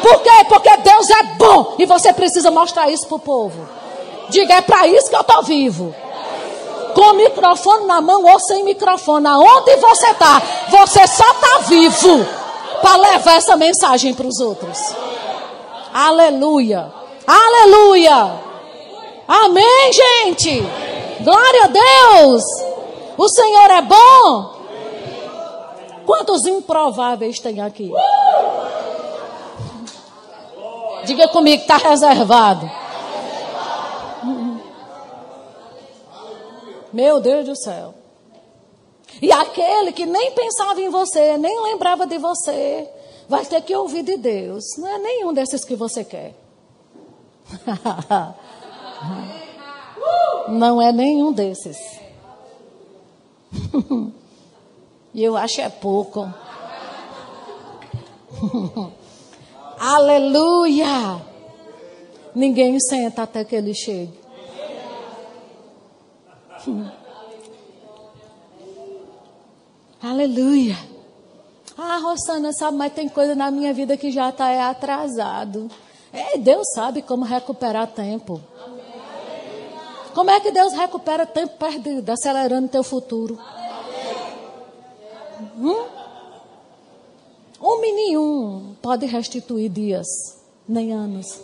Por quê? Porque Deus é bom. E você precisa mostrar isso para o povo. Diga, é para isso que eu estou vivo. Com microfone na mão ou sem microfone. Aonde você está? Você só está vivo para levar essa mensagem para os outros. Aleluia. Aleluia. Amém, gente. Glória a Deus. O Senhor é bom. Quantos improváveis tem aqui? Diga comigo, está reservado. Meu Deus do céu. E aquele que nem pensava em você, nem lembrava de você, vai ter que ouvir de Deus. Não é nenhum desses que você quer. Não é nenhum desses. E eu acho é pouco. Aleluia! Ninguém senta até que ele chegue. Aleluia! Ah, Rosana, sabe, mas tem coisa na minha vida que já está é atrasado. É, Deus sabe como recuperar tempo. Como é que Deus recupera tempo perdido, acelerando teu futuro? Hum? Homem nenhum pode restituir dias, nem anos.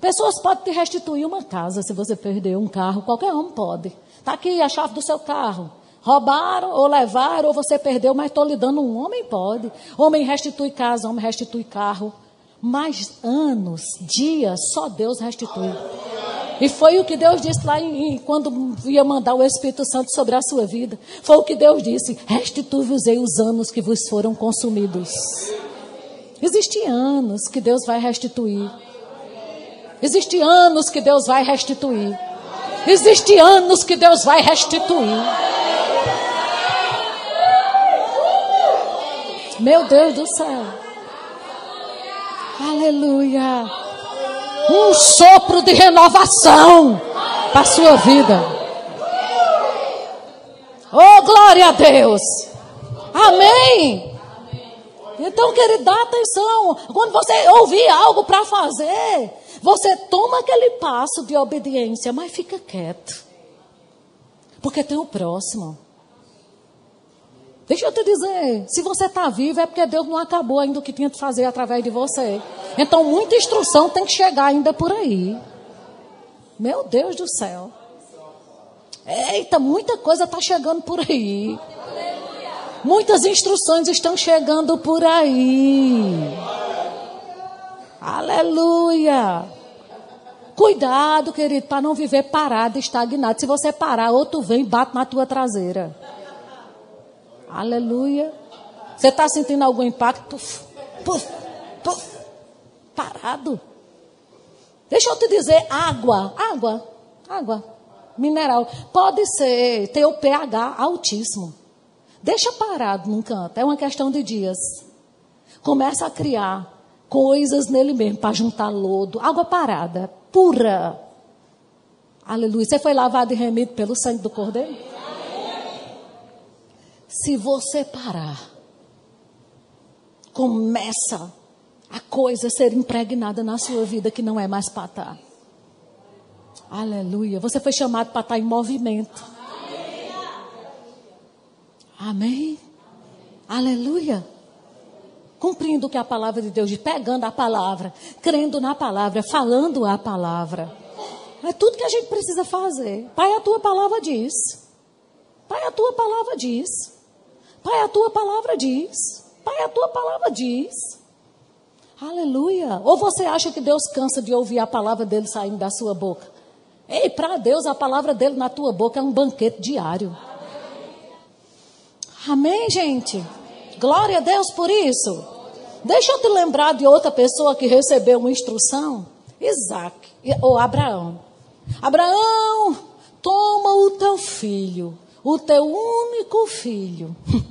Pessoas podem te restituir uma casa se você perdeu um carro. Qualquer um pode. Está aqui a chave do seu carro. Roubaram ou levaram ou você perdeu, mas estou lhe dando um homem pode. Homem restitui casa, homem restitui carro. Mas anos, dias, só Deus restitui. E foi o que Deus disse lá em, quando ia mandar o Espírito Santo sobre a sua vida. Foi o que Deus disse: restitui-vos os anos que vos foram consumidos. Existem anos que Deus vai restituir. Existem anos que Deus vai restituir. Existem anos que Deus vai restituir. Meu Deus do céu. Aleluia. Um sopro de renovação para a sua vida. Oh, glória a Deus. Amém. Então, querido, dá atenção. Quando você ouvir algo para fazer, você toma aquele passo de obediência, mas fica quieto. Porque tem o próximo. Deixa eu te dizer, se você está vivo é porque Deus não acabou ainda o que tinha de fazer através de você. Então muita instrução tem que chegar ainda por aí. Meu Deus do céu. Eita, muita coisa está chegando por aí. Muitas instruções estão chegando por aí. Aleluia. Cuidado, querido, para não viver parado, estagnado. Se você parar, outro vem e bate na tua traseira. Aleluia. Você está sentindo algum impacto? Puf, puf, puf, parado. Deixa eu te dizer, água, água, água, mineral. Pode ser, ter o pH altíssimo. Deixa parado num canto, é uma questão de dias. Começa a criar coisas nele mesmo para juntar lodo, água parada, pura. Aleluia. Você foi lavado e remido pelo sangue do Cordeiro? Se você parar, começa a coisa a ser impregnada na sua vida que não é mais para estar. Aleluia. Você foi chamado para estar em movimento. Amém. Aleluia. Cumprindo o que a palavra de Deus diz, pegando a palavra, crendo na palavra, falando a palavra. É tudo que a gente precisa fazer. Pai, a tua palavra diz. Pai, a tua palavra diz. Pai, a tua palavra diz. Pai, a tua palavra diz. Aleluia. Ou você acha que Deus cansa de ouvir a palavra dele saindo da sua boca? Ei, para Deus, a palavra dele na tua boca é um banquete diário. Amém, gente? Glória a Deus por isso. Deixa eu te lembrar de outra pessoa que recebeu uma instrução. Isaac, ou Abraão. Abraão, toma o teu filho, o teu único filho.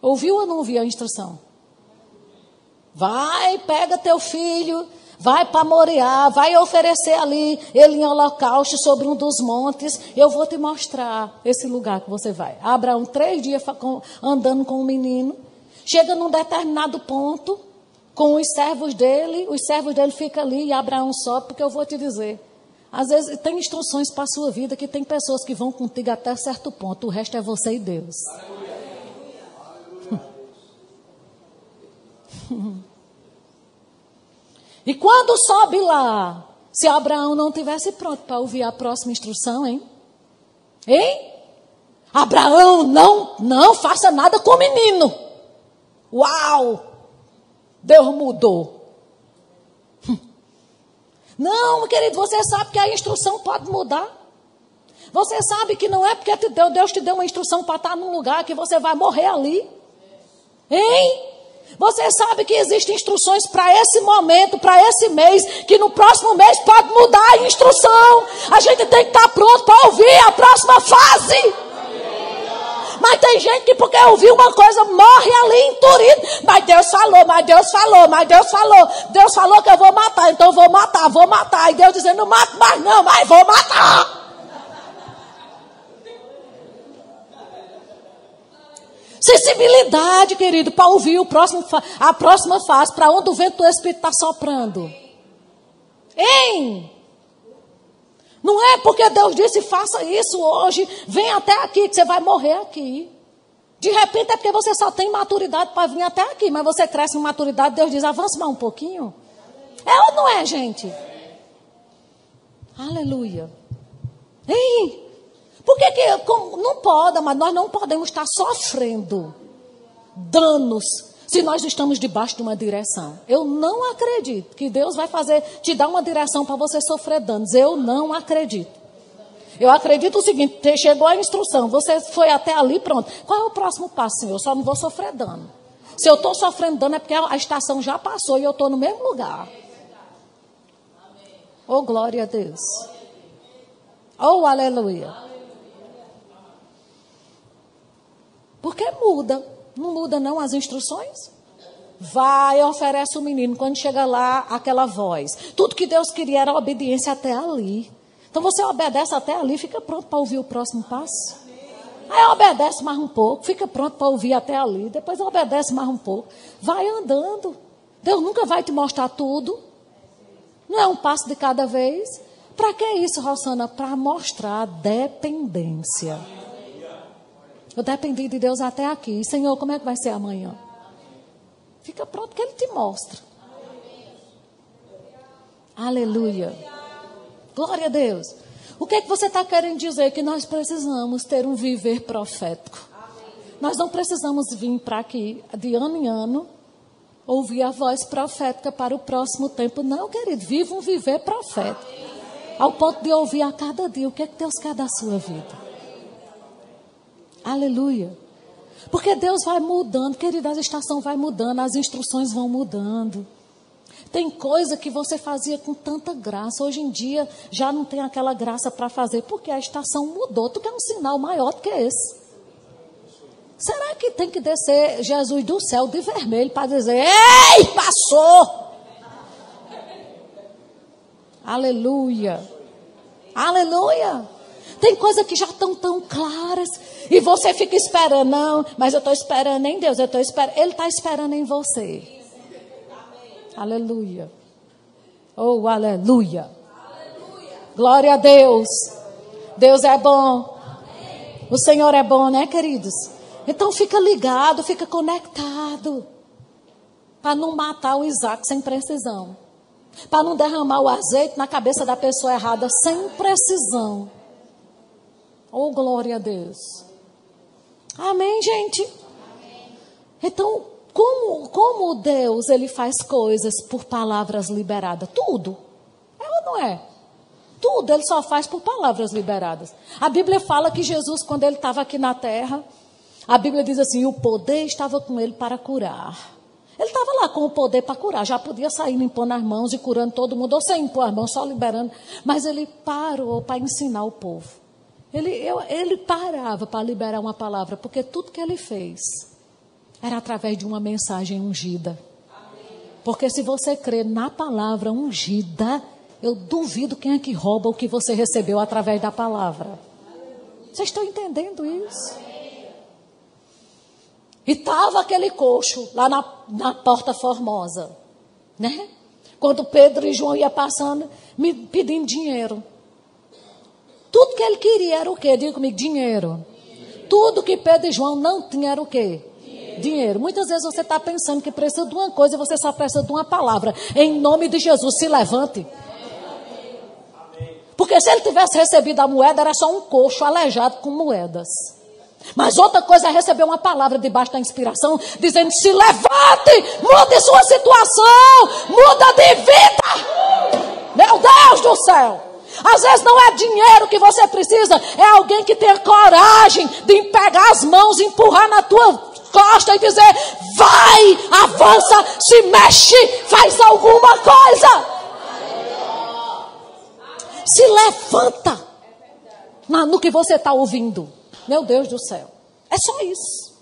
Ouviu ou não ouviu a instrução? Vai, pega teu filho, vai para Moriá, vai oferecer ali ele em holocausto sobre um dos montes. Eu vou te mostrar esse lugar que você vai. Abraão, três dias andando com o menino, chega num determinado ponto com os servos dele, os servos dele ficam ali e Abraão sobe, porque eu vou te dizer. Às vezes tem instruções para a sua vida que tem pessoas que vão contigo até certo ponto, o resto é você e Deus. e quando sobe lá, se Abraão não tivesse pronto para ouvir a próxima instrução, hein? Hein? Abraão, não, não faça nada com o menino. Uau! Deus mudou. Não, querido, você sabe que a instrução pode mudar. Você sabe que não é porque te deu, Deus te deu uma instrução para estar num lugar que você vai morrer ali. Hein? Você sabe que existem instruções para esse momento, para esse mês, que no próximo mês pode mudar a instrução. A gente tem que estar pronto para ouvir a próxima fase. Mas tem gente que porque ouviu uma coisa morre ali enturido. Mas Deus falou, mas Deus falou, mas Deus falou. Deus falou que eu vou matar, então vou matar, vou matar. E Deus dizendo, não mato mais não, mas vou matar. Sensibilidade, querido, para ouvir o próximo, a próxima fase, para onde o vento do Espírito está soprando. Hein? Não é porque Deus disse faça isso hoje, vem até aqui que você vai morrer aqui. De repente é porque você só tem maturidade para vir até aqui, mas você cresce em maturidade, Deus diz, avança mais um pouquinho. É ou não é, gente? Aleluia. Ei, por que, que não pode, mas nós não podemos estar sofrendo danos se nós estamos debaixo de uma direção. Eu não acredito que Deus vai fazer, te dar uma direção para você sofrer danos. Eu não acredito. Eu acredito o seguinte: chegou a instrução, você foi até ali, pronto. Qual é o próximo passo, Senhor? Eu só não vou sofrer dano. Se eu estou sofrendo dano é porque a estação já passou e eu estou no mesmo lugar. Oh, glória a Deus. Oh, aleluia. Porque muda. Não muda não as instruções? Vai, oferece o menino. Quando chega lá, aquela voz. Tudo que Deus queria era obediência até ali. Então você obedece até ali, fica pronto para ouvir o próximo passo. Aí obedece mais um pouco, fica pronto para ouvir até ali. Depois obedece mais um pouco. Vai andando. Deus nunca vai te mostrar tudo. Não é um passo de cada vez. Para que isso, Rosana? Para mostrar dependência. Eu dependi de Deus até aqui. Senhor, como é que vai ser amanhã? Fica pronto que Ele te mostra. Aleluia. Glória a Deus. O que é que você está querendo dizer? Que nós precisamos ter um viver profético. Nós não precisamos vir para aqui de ano em ano ouvir a voz profética para o próximo tempo. Não, querido, viva um viver profético. Ao ponto de ouvir a cada dia o que é que Deus quer da sua vida. Aleluia. Porque Deus vai mudando, querida, a estação vai mudando, as instruções vão mudando. Tem coisa que você fazia com tanta graça, hoje em dia já não tem aquela graça para fazer, porque a estação mudou. Tu quer um sinal maior do que esse? Será que tem que descer Jesus do céu de vermelho para dizer: Ei, passou! Aleluia! Aleluia! Tem coisas que já estão tão claras e você fica esperando, não, mas eu estou esperando em Deus, eu estou esperando, Ele está esperando em você. Aleluia. Oh, aleluia. aleluia. Glória a Deus. Deus é bom. Amém. O Senhor é bom, né, queridos? Então fica ligado, fica conectado. Para não matar o Isaac sem precisão. Para não derramar o azeite na cabeça da pessoa errada sem precisão. Oh, glória a Deus. Amém, gente? Amém. Então, como, como Deus ele faz coisas por palavras liberadas? Tudo. É ou não é? Tudo ele só faz por palavras liberadas. A Bíblia fala que Jesus, quando ele estava aqui na terra, a Bíblia diz assim: o poder estava com ele para curar. Ele estava lá com o poder para curar, já podia sair limpando as mãos e curando todo mundo, ou sem impor as mãos, só liberando. Mas ele parou para ensinar o povo. Ele, eu, ele parava para liberar uma palavra, porque tudo que ele fez era através de uma mensagem ungida. Porque se você crê na palavra ungida, eu duvido quem é que rouba o que você recebeu através da palavra. Vocês estão entendendo isso? E estava aquele coxo lá na, na porta formosa, né? Quando Pedro e João iam passando, me pedindo dinheiro. Tudo que ele queria era o quê? Diga comigo, dinheiro. Tudo que Pedro e João não tinham era o quê? Dinheiro. Muitas vezes você está pensando que precisa de uma coisa e você só precisa de uma palavra. Em nome de Jesus, se levante. Porque se ele tivesse recebido a moeda, era só um coxo aleijado com moedas. Mas outra coisa é receber uma palavra debaixo da inspiração, dizendo: se levante, mude sua situação, muda de vida. Meu Deus do céu. Às vezes não é dinheiro que você precisa, é alguém que tenha coragem de pegar as mãos, empurrar na tua costa e dizer: vai, avança, se mexe, faz alguma coisa. Se levanta no que você está ouvindo. Meu Deus do céu. É só isso.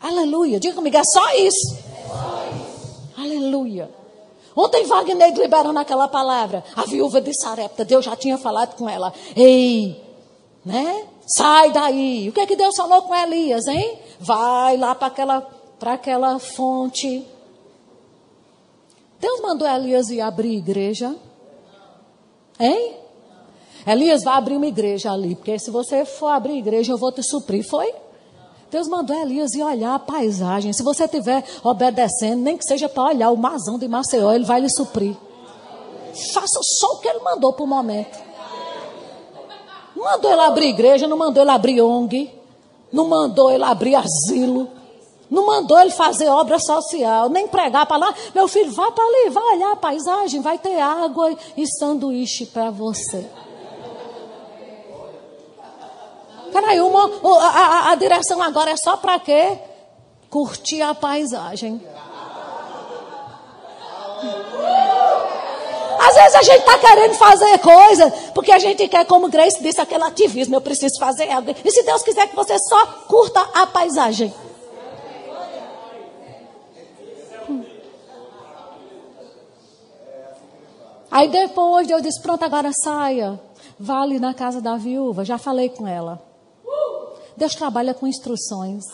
Aleluia. Diga comigo, é só isso. É só isso. Aleluia. Ontem Wagner liberando aquela palavra. A viúva de Sarepta, Deus já tinha falado com ela. Ei, né? Sai daí. O que é que Deus falou com Elias, hein? Vai lá para aquela, aquela fonte. Deus mandou Elias ir abrir igreja? Hein? Elias vai abrir uma igreja ali, porque se você for abrir igreja, eu vou te suprir. Foi? Deus mandou Elias ir olhar a paisagem. Se você estiver obedecendo, nem que seja para olhar o mazão de Maceió, ele vai lhe suprir. Faça só o que ele mandou por momento. Não mandou ele abrir igreja, não mandou ele abrir ONG, não mandou ele abrir asilo, não mandou ele fazer obra social, nem pregar para lá. Meu filho, vá para ali, vai olhar a paisagem, vai ter água e sanduíche para você. Peraí, uma, a, a, a direção agora é só para quê? Curtir a paisagem. Às vezes a gente está querendo fazer coisa porque a gente quer, como Grace disse, aquele ativismo. Eu preciso fazer algo. E se Deus quiser que você só curta a paisagem? Hum. Aí depois Deus disse: Pronto, agora saia. Vá ali na casa da viúva. Já falei com ela. Deus trabalha com instruções.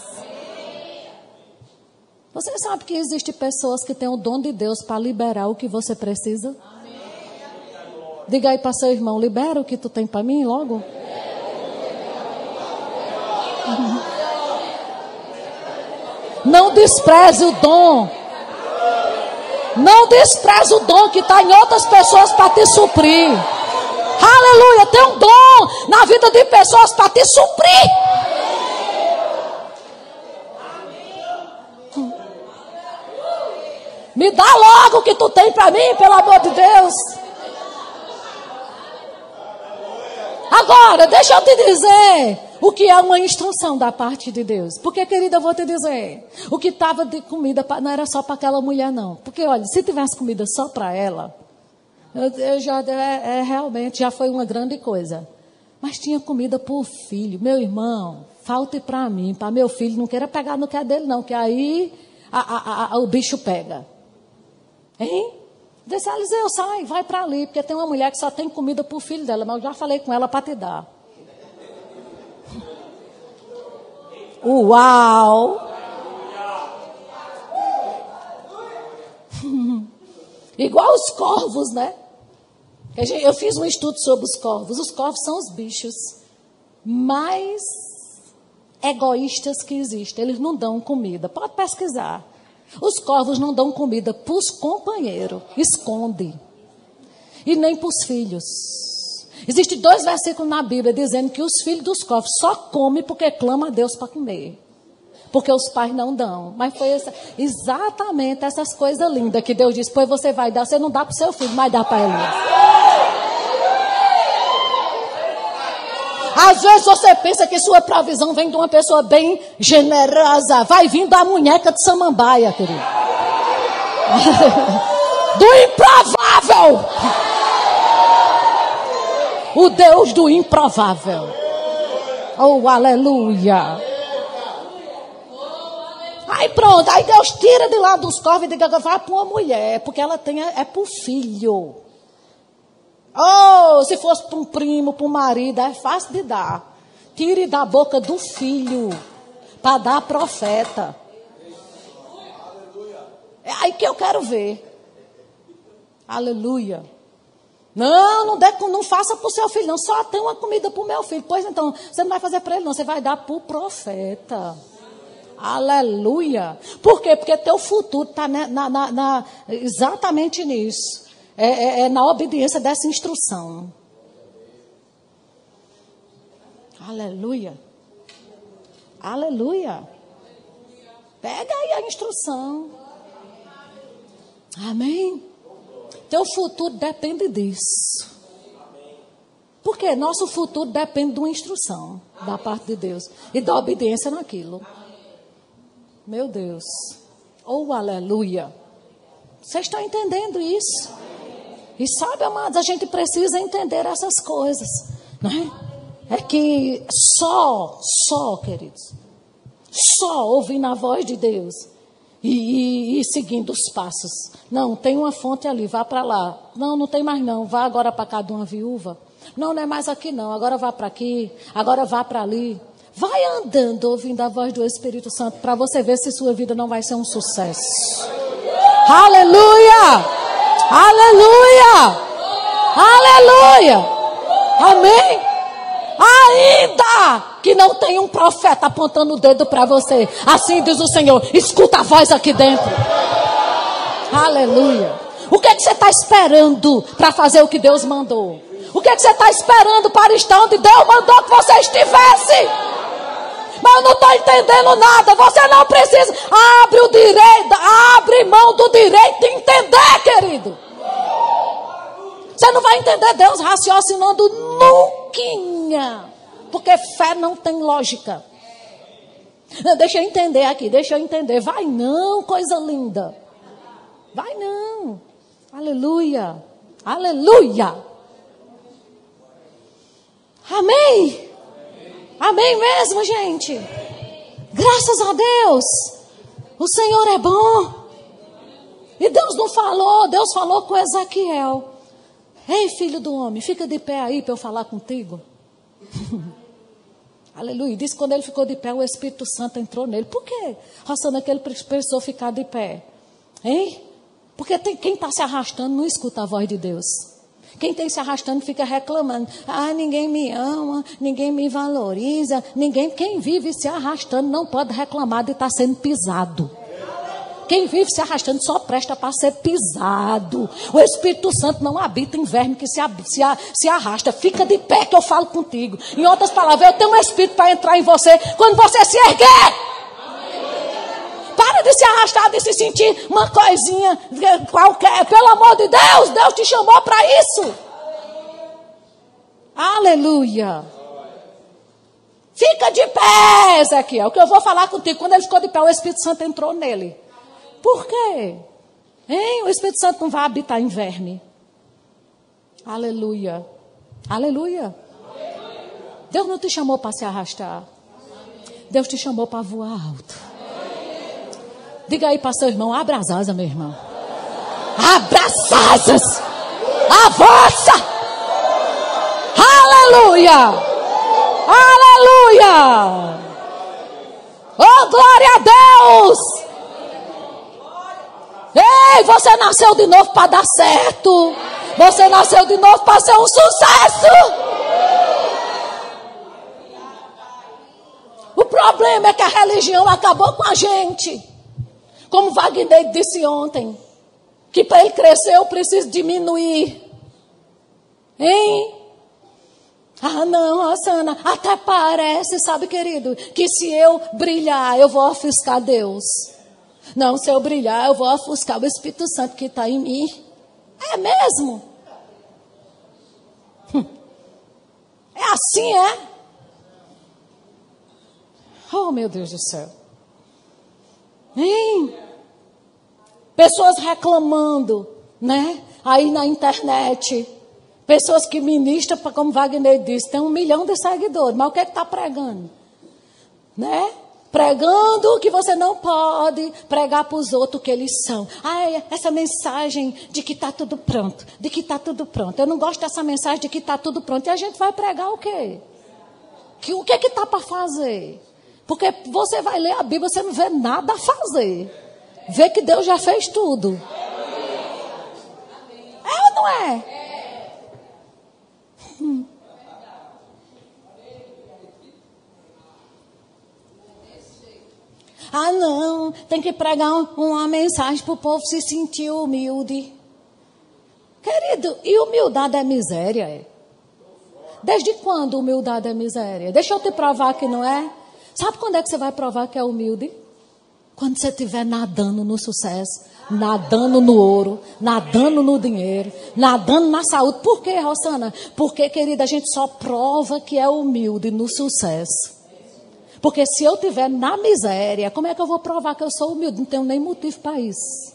Você sabe que existem pessoas que têm o dom de Deus para liberar o que você precisa? Diga aí para seu irmão, libera o que tu tem para mim logo. Não despreze o dom. Não despreze o dom que está em outras pessoas para te suprir. Aleluia, tem um dom na vida de pessoas para te suprir. Me dá logo o que tu tem para mim, pelo amor de Deus. Agora, deixa eu te dizer o que é uma instrução da parte de Deus. Porque, querida, eu vou te dizer, o que estava de comida não era só para aquela mulher, não. Porque, olha, se tivesse comida só para ela, eu, eu já é, é, realmente já foi uma grande coisa. Mas tinha comida para o filho, meu irmão. Falte para mim, para meu filho, não queira pegar no que é dele, não, que aí a, a, a, o bicho pega. Hein? Disse, Eliseu, sai, vai para ali, porque tem uma mulher que só tem comida para o filho dela, mas eu já falei com ela para te dar. Uau! Igual os corvos, né? Eu fiz um estudo sobre os corvos. Os corvos são os bichos mais egoístas que existem. Eles não dão comida. Pode pesquisar. Os corvos não dão comida para os companheiros, esconde. E nem para os filhos. Existem dois versículos na Bíblia dizendo que os filhos dos corvos só comem porque clamam a Deus para comer. Porque os pais não dão. Mas foi essa, exatamente essas coisas lindas que Deus disse: pois você vai dar, você não dá para o seu filho, mas dá para ele. Às vezes você pensa que sua provisão vem de uma pessoa bem generosa. Vai vindo a munheca de samambaia, querido. do improvável. O Deus do improvável. Oh, aleluia. Aí pronto, aí Deus tira de lá dos corvos e diga, vai para uma mulher, porque ela tem, é para o filho. Oh, se fosse para um primo, para um marido, é fácil de dar. Tire da boca do filho para dar profeta. É aí que eu quero ver. Aleluia. Não, não, dê, não faça para o seu filho, não. Só tem uma comida para o meu filho. Pois então, você não vai fazer para ele, não. Você vai dar para o profeta. Aleluia. Por quê? Porque teu futuro está na, na, na, exatamente nisso é, é, é na obediência dessa instrução. Aleluia. Aleluia. Pega aí a instrução. Amém. Teu futuro depende disso. Porque nosso futuro depende de uma instrução da parte de Deus e da obediência naquilo. Meu Deus. Oh, aleluia. Você está entendendo isso? E sabe, amados, a gente precisa entender essas coisas, não é? É que só, só, queridos, só ouvindo a voz de Deus e, e, e seguindo os passos. Não, tem uma fonte ali, vá para lá. Não, não tem mais não, vá agora para cá de uma viúva. Não, não é mais aqui não, agora vá para aqui, agora vá para ali. Vai andando ouvindo a voz do Espírito Santo para você ver se sua vida não vai ser um sucesso. Aleluia! Aleluia! Aleluia! Amém? Ainda que não tenha um profeta apontando o dedo para você, assim diz o Senhor, escuta a voz aqui dentro. Aleluia. O que é que você está esperando para fazer o que Deus mandou? O que é que você está esperando para estar onde Deus mandou que você estivesse? Mas eu não estou entendendo nada. Você não precisa. Abre o direito, abre mão do direito de entender, querido. Você não vai entender Deus raciocinando nunca. Porque fé não tem lógica. Deixa eu entender aqui, deixa eu entender. Vai não, coisa linda. Vai não. Aleluia. Aleluia. Amém. Amém mesmo, gente. Graças a Deus. O Senhor é bom. E Deus não falou, Deus falou com Ezequiel. Ei, filho do homem, fica de pé aí para eu falar contigo. Aleluia. Diz que quando ele ficou de pé, o Espírito Santo entrou nele. Por quê? Roçando que ele ficar de pé. Hein? Porque tem, quem está se arrastando não escuta a voz de Deus. Quem tem se arrastando fica reclamando. Ah, ninguém me ama, ninguém me valoriza, ninguém. Quem vive se arrastando não pode reclamar de estar sendo pisado. Quem vive se arrastando só presta para ser pisado. O Espírito Santo não habita em verme que se, se, se arrasta. Fica de pé que eu falo contigo. Em outras palavras, eu tenho um Espírito para entrar em você quando você se erguer. De se arrastar, de se sentir uma coisinha qualquer. Pelo amor de Deus, Deus te chamou para isso. Aleluia. Fica de pé, Ezequiel. Que eu vou falar contigo. Quando ele ficou de pé, o Espírito Santo entrou nele. Por quê? Hein? O Espírito Santo não vai habitar em verme. Aleluia. Aleluia. Deus não te chamou para se arrastar. Deus te chamou para voar alto. Diga aí para seu irmão, abra as asas, meu irmão. Abra as asas. Avança. Aleluia. Aleluia. Oh, glória a Deus. Ei, você nasceu de novo para dar certo. Você nasceu de novo para ser um sucesso. O problema é que a religião acabou com a gente. Como Wagner disse ontem. Que para ele crescer eu preciso diminuir. Hein? Ah, não, Rosana, até parece, sabe, querido, que se eu brilhar, eu vou ofuscar Deus. Não, se eu brilhar, eu vou ofuscar o Espírito Santo que está em mim. É mesmo? É assim, é? Oh, meu Deus do céu. Hein? Pessoas reclamando, né? Aí na internet. Pessoas que ministram, como Wagner disse, tem um milhão de seguidores. Mas o que é que está pregando? Né? pregando que você não pode pregar para os outros que eles são. Ai, essa mensagem de que está tudo pronto, de que está tudo pronto. Eu não gosto dessa mensagem de que está tudo pronto. E a gente vai pregar o quê? Que, o que é que está para fazer? Porque você vai ler a Bíblia, você não vê nada a fazer. Vê que Deus já fez tudo. É ou não é? Hum. Ah, não, tem que pregar uma mensagem para o povo se sentir humilde. Querido, e humildade é miséria? É? Desde quando humildade é miséria? Deixa eu te provar que não é. Sabe quando é que você vai provar que é humilde? Quando você estiver nadando no sucesso, nadando no ouro, nadando no dinheiro, nadando na saúde. Por quê, Rosana? Porque, querida, a gente só prova que é humilde no sucesso. Porque se eu tiver na miséria, como é que eu vou provar que eu sou humilde? Não tenho nem motivo para isso.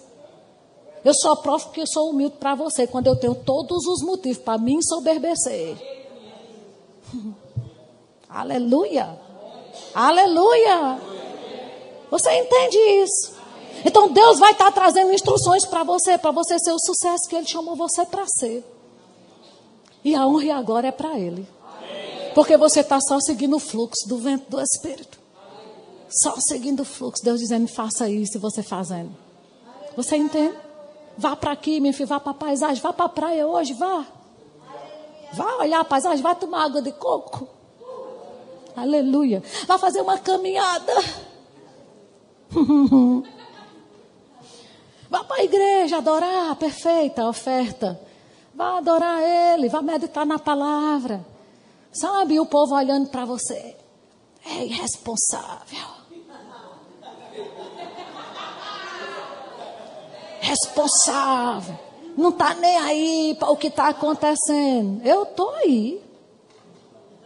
Eu só provo que eu sou humilde para você quando eu tenho todos os motivos para me ensoberbecer. Aleluia. Aleluia. Você entende isso? Então Deus vai estar trazendo instruções para você, para você ser o sucesso que Ele chamou você para ser. E a honra e a glória é para Ele. Porque você está só seguindo o fluxo do vento do Espírito. Só seguindo o fluxo. Deus dizendo, faça isso e você fazendo. Você entende? Vá para aqui, minha filha, vá para a paisagem, vá para a praia hoje, vá. Vá olhar a paisagem, vá tomar água de coco. Aleluia. Vá fazer uma caminhada. Vá para a igreja adorar, perfeita oferta. Vá adorar Ele, vá meditar na palavra. Sabe, o povo olhando para você. É irresponsável. Responsável. Não está nem aí para o que está acontecendo. Eu estou aí.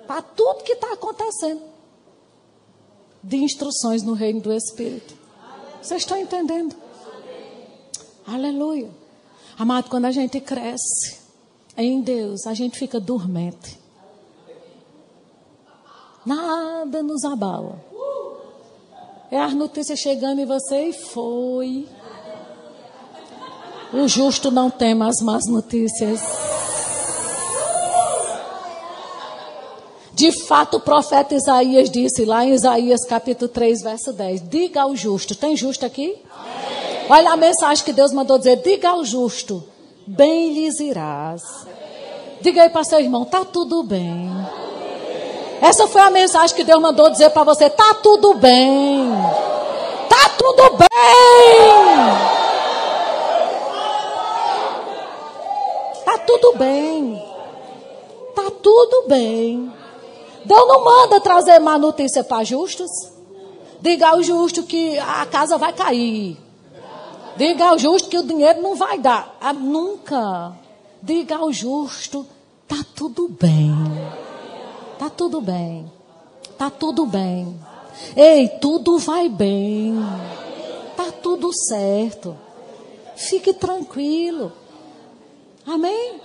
Para tudo que está acontecendo. De instruções no reino do Espírito. Vocês estão entendendo? Aleluia. Amado, quando a gente cresce em Deus, a gente fica dormente. Nada nos abala. É as notícias chegando em você e foi. O justo não tem as más notícias. De fato, o profeta Isaías disse lá em Isaías capítulo 3, verso 10: Diga ao justo, tem justo aqui? Olha a mensagem que Deus mandou dizer: Diga ao justo, bem lhes irás. Diga aí para seu irmão, tá tudo bem. Essa foi a mensagem que Deus mandou dizer para você, tá tudo bem. Tá tudo bem. Tá tudo bem. Tá tudo bem. Deus não manda trazer má notícia para justos. Diga ao justo que a casa vai cair. Diga ao justo que o dinheiro não vai dar. Ah, nunca. Diga ao justo, tá tudo bem. Tá tudo bem. Tá tudo bem. Ei, tudo vai bem. Tá tudo certo. Fique tranquilo. Amém?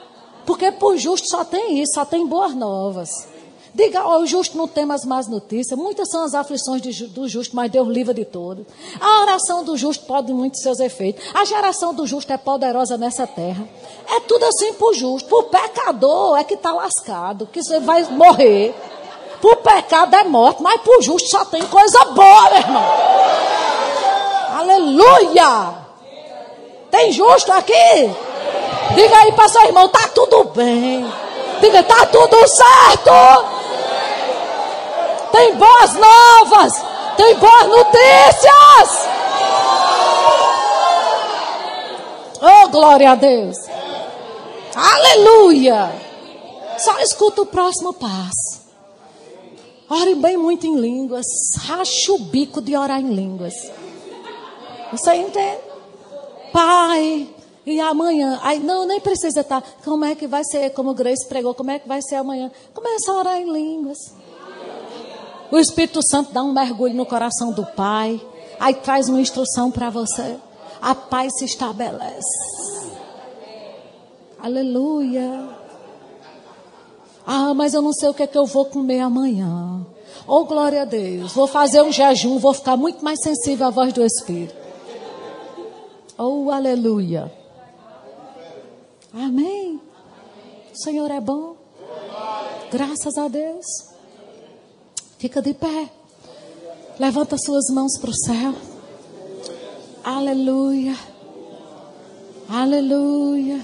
Porque por justo só tem isso, só tem boas novas. Diga, oh, o justo não tem as más notícias. Muitas são as aflições de, do justo, mas Deus livra de todo. A oração do justo pode muitos seus efeitos. A geração do justo é poderosa nessa terra. É tudo assim para o justo. Para o pecador é que está lascado, que você vai morrer. Para o pecado é morte, mas para o justo só tem coisa boa, meu irmão. Aleluia! Tem justo aqui? Diga aí para seu irmão, tá tudo bem. Diga, tá tudo certo. Tem boas novas. Tem boas notícias. Oh, glória a Deus. Aleluia. Só escuta o próximo passo. Ore bem muito em línguas. Racha o bico de orar em línguas. Você entende? Pai, e amanhã? Aí, não, nem precisa estar. Como é que vai ser? Como o Grace pregou, como é que vai ser amanhã? Começa a orar em línguas. O Espírito Santo dá um mergulho no coração do Pai. Aí traz uma instrução para você. A paz se estabelece. Aleluia. Ah, mas eu não sei o que é que eu vou comer amanhã. Oh, glória a Deus. Vou fazer um jejum, vou ficar muito mais sensível à voz do Espírito. Oh, aleluia. Amém. O Senhor é bom. Graças a Deus. Fica de pé. Levanta suas mãos para o céu. Aleluia. Aleluia.